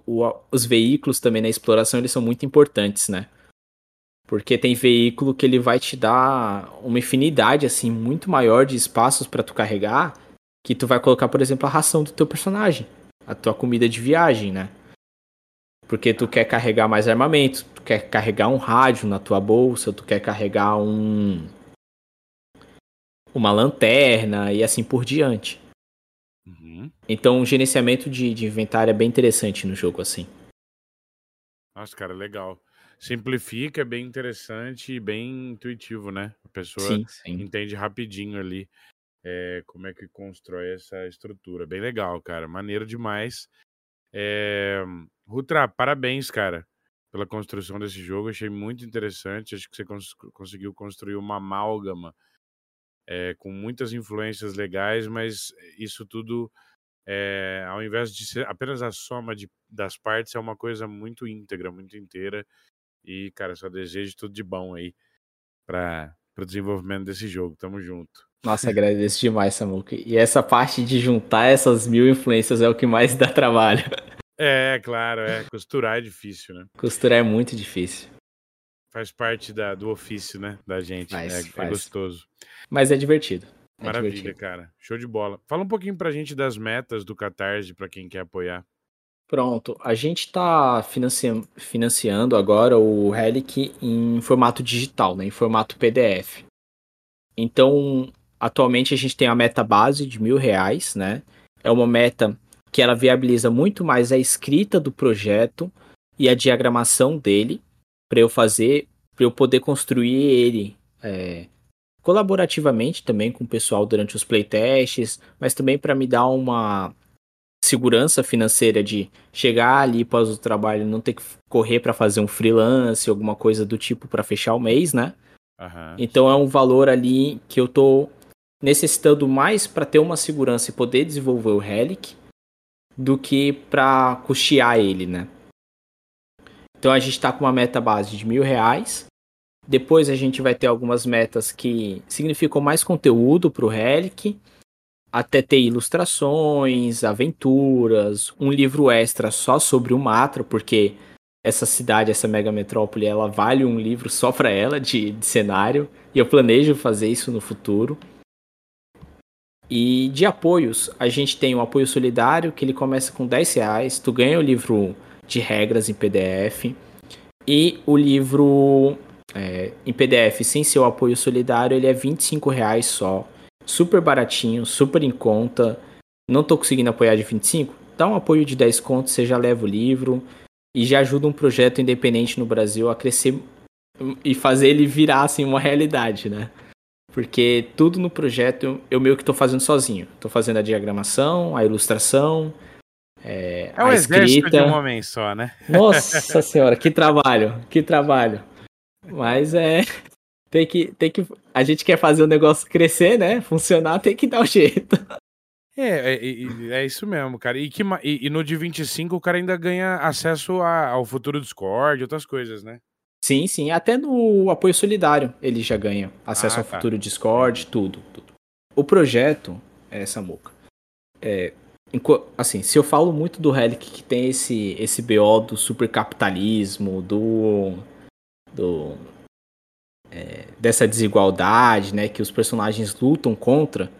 os veículos também na exploração eles são muito importantes, né? Porque tem veículo que ele vai te dar uma infinidade assim muito maior de espaços para tu carregar que tu vai colocar, por exemplo, a ração do teu personagem, a tua comida de viagem, né? Porque tu quer carregar mais armamento, tu quer carregar um rádio na tua bolsa, tu quer carregar um uma lanterna e assim por diante. Uhum. Então o gerenciamento de, de inventário é bem interessante no jogo assim. Nossa, cara, legal. Simplifica, é bem interessante e bem intuitivo, né? A pessoa sim, sim. entende rapidinho ali é, como é que constrói essa estrutura. Bem legal, cara. Maneiro demais. É... Rutra, parabéns, cara, pela construção desse jogo. Achei muito interessante. Acho que você cons conseguiu construir uma amálgama é, com muitas influências legais, mas isso tudo, é, ao invés de ser apenas a soma de, das partes, é uma coisa muito íntegra, muito inteira. E, cara, só desejo tudo de bom aí para o desenvolvimento desse jogo. Tamo junto. Nossa, agradeço demais, Samuca. E essa parte de juntar essas mil influências é o que mais dá trabalho. É, claro, é. Costurar é difícil, né? Costurar é muito difícil. Faz parte da, do ofício, né? Da gente. Faz, é, é faz. é gostoso. Mas é divertido. É Maravilha, divertido. cara. Show de bola. Fala um pouquinho pra gente das metas do Catarse para quem quer apoiar. Pronto, a gente está financiando, financiando agora o Relic em formato digital, né, em formato PDF. Então, Atualmente a gente tem a meta base de mil reais, né? É uma meta que ela viabiliza muito mais a escrita do projeto e a diagramação dele para eu fazer, para eu poder construir ele é, colaborativamente também com o pessoal durante os playtests, mas também para me dar uma segurança financeira de chegar ali após o trabalho não ter que correr para fazer um freelance, alguma coisa do tipo para fechar o mês, né? Uhum. Então é um valor ali que eu tô necessitando mais para ter uma segurança e poder desenvolver o Relic do que para custear ele, né? Então a gente está com uma meta base de mil reais Depois a gente vai ter algumas metas que significam mais conteúdo para o Relic, até ter ilustrações, aventuras, um livro extra só sobre o Matra, porque essa cidade, essa mega metrópole, ela vale um livro só para ela de, de cenário, e eu planejo fazer isso no futuro. E de apoios, a gente tem o apoio solidário, que ele começa com 10 reais, tu ganha o livro de regras em PDF, e o livro é, em PDF sem seu apoio solidário, ele é 25 reais só. Super baratinho, super em conta. Não tô conseguindo apoiar de 25? Dá um apoio de 10 contos, você já leva o livro e já ajuda um projeto independente no Brasil a crescer e fazer ele virar assim uma realidade, né? Porque tudo no projeto eu meio que tô fazendo sozinho. Tô fazendo a diagramação, a ilustração, é, é o a escrita. de um homem só, né? Nossa senhora, que trabalho, que trabalho. Mas é. Tem que, tem que. A gente quer fazer o negócio crescer, né? Funcionar, tem que dar o um jeito. É, é, é, isso mesmo, cara. E, que, e, e no de 25 o cara ainda ganha acesso a, ao futuro Discord e outras coisas, né? Sim, sim. Até no apoio solidário ele já ganha acesso ah, ao tá. futuro Discord, tudo, tudo. O projeto, é essa moca. É, assim, se eu falo muito do Relic que tem esse, esse BO do supercapitalismo, do do é, dessa desigualdade, né, que os personagens lutam contra,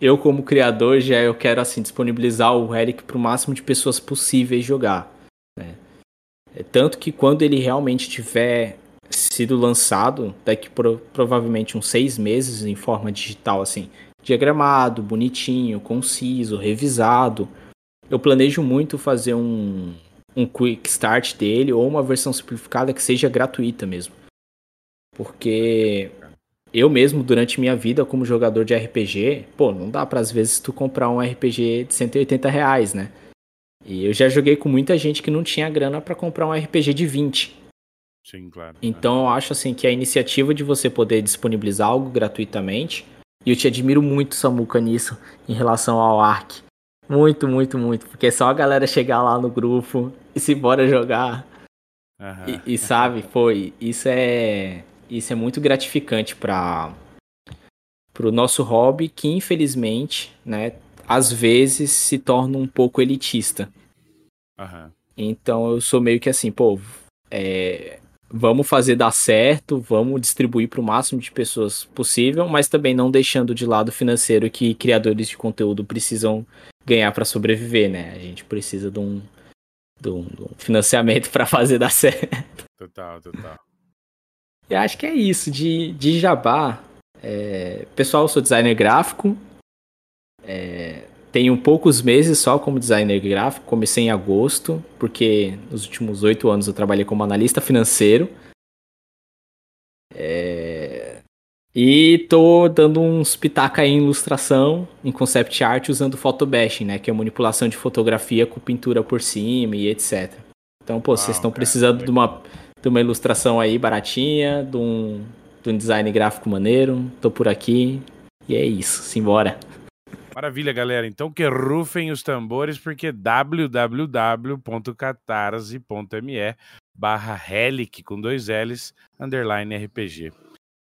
eu como criador já eu quero assim disponibilizar o Eric para o máximo de pessoas possíveis jogar. Né? É, tanto que quando ele realmente tiver sido lançado, daqui pro, provavelmente uns seis meses em forma digital, assim, diagramado, bonitinho, conciso, revisado, eu planejo muito fazer um, um quick start dele ou uma versão simplificada que seja gratuita mesmo. Porque eu mesmo, durante minha vida como jogador de RPG, pô, não dá para às vezes tu comprar um RPG de 180 reais, né? E eu já joguei com muita gente que não tinha grana para comprar um RPG de 20. Sim, claro. Então eu acho assim que a iniciativa de você poder disponibilizar algo gratuitamente, e eu te admiro muito, Samuca, nisso, em relação ao Ark. Muito, muito, muito. Porque é só a galera chegar lá no grupo e se bora jogar. Uhum. E, e, sabe, foi. Isso é. Isso é muito gratificante para o nosso hobby, que infelizmente, né, às vezes se torna um pouco elitista. Uhum. Então eu sou meio que assim, pô, é, vamos fazer dar certo, vamos distribuir para o máximo de pessoas possível, mas também não deixando de lado o financeiro que criadores de conteúdo precisam ganhar para sobreviver, né? A gente precisa de um, de um, de um financiamento para fazer dar certo. Total, total. E acho que é isso. De, de jabá, é... pessoal, eu sou designer gráfico. É... Tenho poucos meses só como designer gráfico. Comecei em agosto, porque nos últimos oito anos eu trabalhei como analista financeiro. É... E tô dando uns pitaca em ilustração, em concept art, usando photobashing, né? Que é manipulação de fotografia com pintura por cima e etc. Então, pô, vocês estão precisando de uma, de uma ilustração aí baratinha, de um, de um design gráfico maneiro, tô por aqui. E é isso, simbora. Maravilha, galera. Então que rufem os tambores, porque www.catarse.me barra relic com dois L's, underline RPG.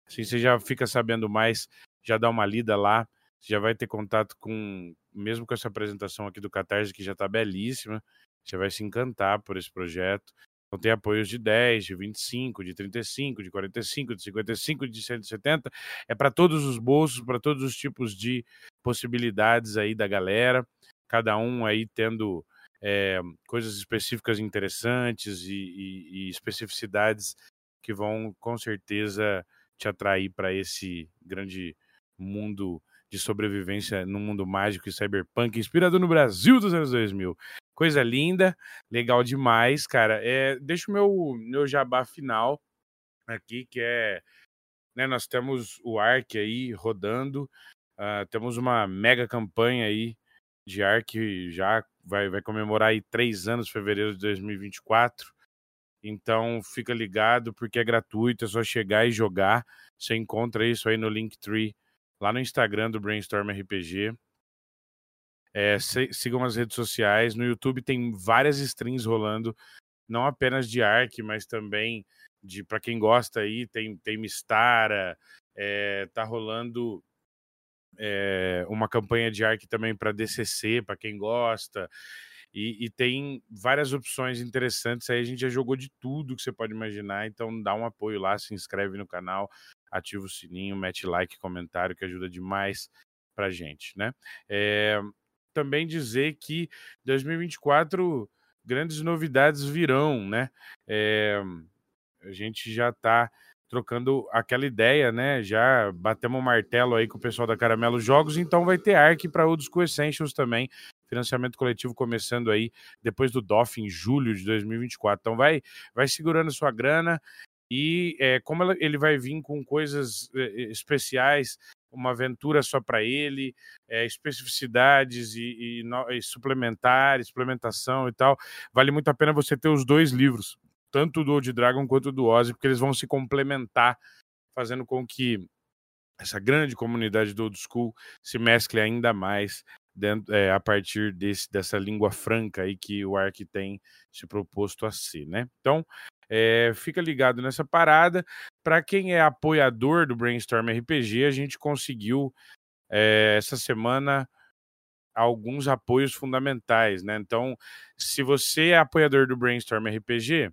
Assim você já fica sabendo mais, já dá uma lida lá, já vai ter contato com, mesmo com essa apresentação aqui do Catarse, que já está belíssima, você vai se encantar por esse projeto. Então tem apoios de 10, de 25, de 35, de 45, de 55, de 170. É para todos os bolsos, para todos os tipos de possibilidades aí da galera. Cada um aí tendo é, coisas específicas interessantes e, e, e especificidades que vão com certeza te atrair para esse grande mundo de sobrevivência no mundo mágico e cyberpunk inspirado no Brasil dos anos 2000. Coisa linda, legal demais, cara. É, deixa o meu, meu jabá final aqui, que é. Né, nós temos o Ark aí rodando, uh, temos uma mega campanha aí de Ark já vai, vai comemorar aí três anos, fevereiro de 2024. Então fica ligado porque é gratuito, é só chegar e jogar. Você encontra isso aí no Linktree, lá no Instagram do Brainstorm RPG. É, sigam as redes sociais. No YouTube tem várias streams rolando, não apenas de Ark, mas também de para quem gosta aí, tem, tem Mistara, é, tá rolando é, uma campanha de ARC também para DCC, para quem gosta. E, e, tem várias opções interessantes. Aí a gente já jogou de tudo que você pode imaginar. Então dá um apoio lá, se inscreve no canal, ativa o sininho, mete like, comentário, que ajuda demais pra gente, né? É, também dizer que 2024 grandes novidades virão, né? É, a gente já está trocando aquela ideia, né? Já batemos o um martelo aí com o pessoal da Caramelo Jogos, então vai ter ARC para Old School Essentials também. Financiamento coletivo começando aí depois do DOF em julho de 2024. Então vai, vai segurando sua grana e é, como ele vai vir com coisas é, especiais, uma aventura só para ele, é, especificidades e, e, e suplementar, suplementação e tal, vale muito a pena você ter os dois livros tanto do Old Dragon quanto do Ozzy, porque eles vão se complementar, fazendo com que essa grande comunidade do Old School se mescle ainda mais dentro, é, a partir desse, dessa língua franca aí que o Ark tem se proposto a ser, né? Então, é, fica ligado nessa parada. Para quem é apoiador do Brainstorm RPG, a gente conseguiu é, essa semana alguns apoios fundamentais, né? Então, se você é apoiador do Brainstorm RPG,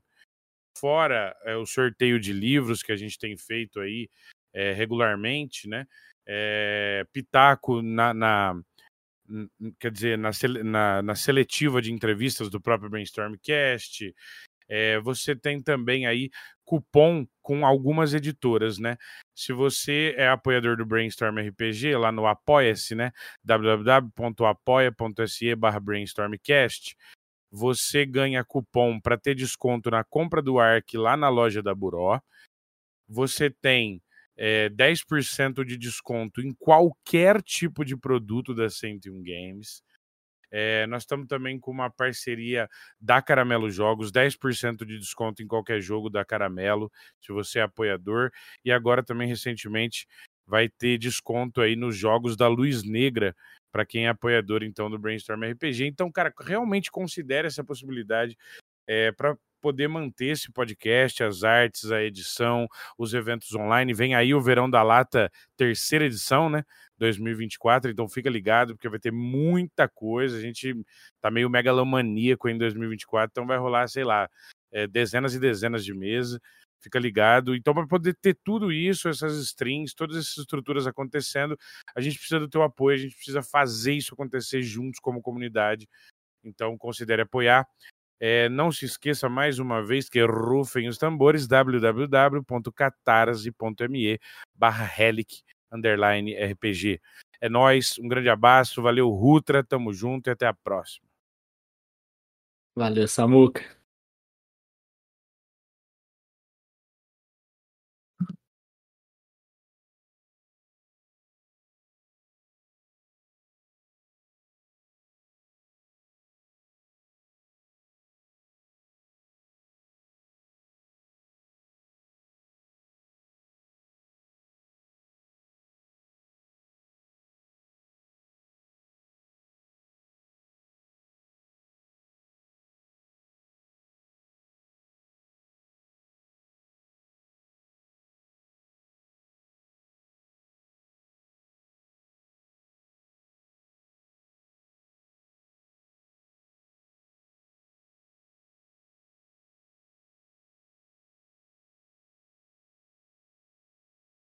fora é, o sorteio de livros que a gente tem feito aí é, regularmente, né? É, pitaco na, na, quer dizer, na, na, na, seletiva de entrevistas do próprio Brainstormcast. É, você tem também aí cupom com algumas editoras, né? Se você é apoiador do Brainstorm RPG, lá no Apoia-se, né? www.apoia.se barra brainstormcast, você ganha cupom para ter desconto na compra do ARC lá na loja da Buró. Você tem é, 10% de desconto em qualquer tipo de produto da 101 Games. É, nós estamos também com uma parceria da Caramelo Jogos, 10% de desconto em qualquer jogo da Caramelo, se você é apoiador. E agora também, recentemente, vai ter desconto aí nos jogos da Luz Negra, para quem é apoiador então do Brainstorm RPG. Então, cara, realmente considere essa possibilidade é, eh, para poder manter esse podcast, as artes, a edição, os eventos online. Vem aí o Verão da Lata, terceira edição, né? 2024, então fica ligado, porque vai ter muita coisa. A gente tá meio megalomaníaco em 2024, então vai rolar, sei lá, é, dezenas e dezenas de meses fica ligado. Então, para poder ter tudo isso, essas strings, todas essas estruturas acontecendo, a gente precisa do teu apoio, a gente precisa fazer isso acontecer juntos como comunidade. Então, considere apoiar. É, não se esqueça mais uma vez que rufem os tambores www.catarse.me barra relic underline RPG. É nós, um grande abraço, valeu Rutra, tamo junto e até a próxima. Valeu, Samuca.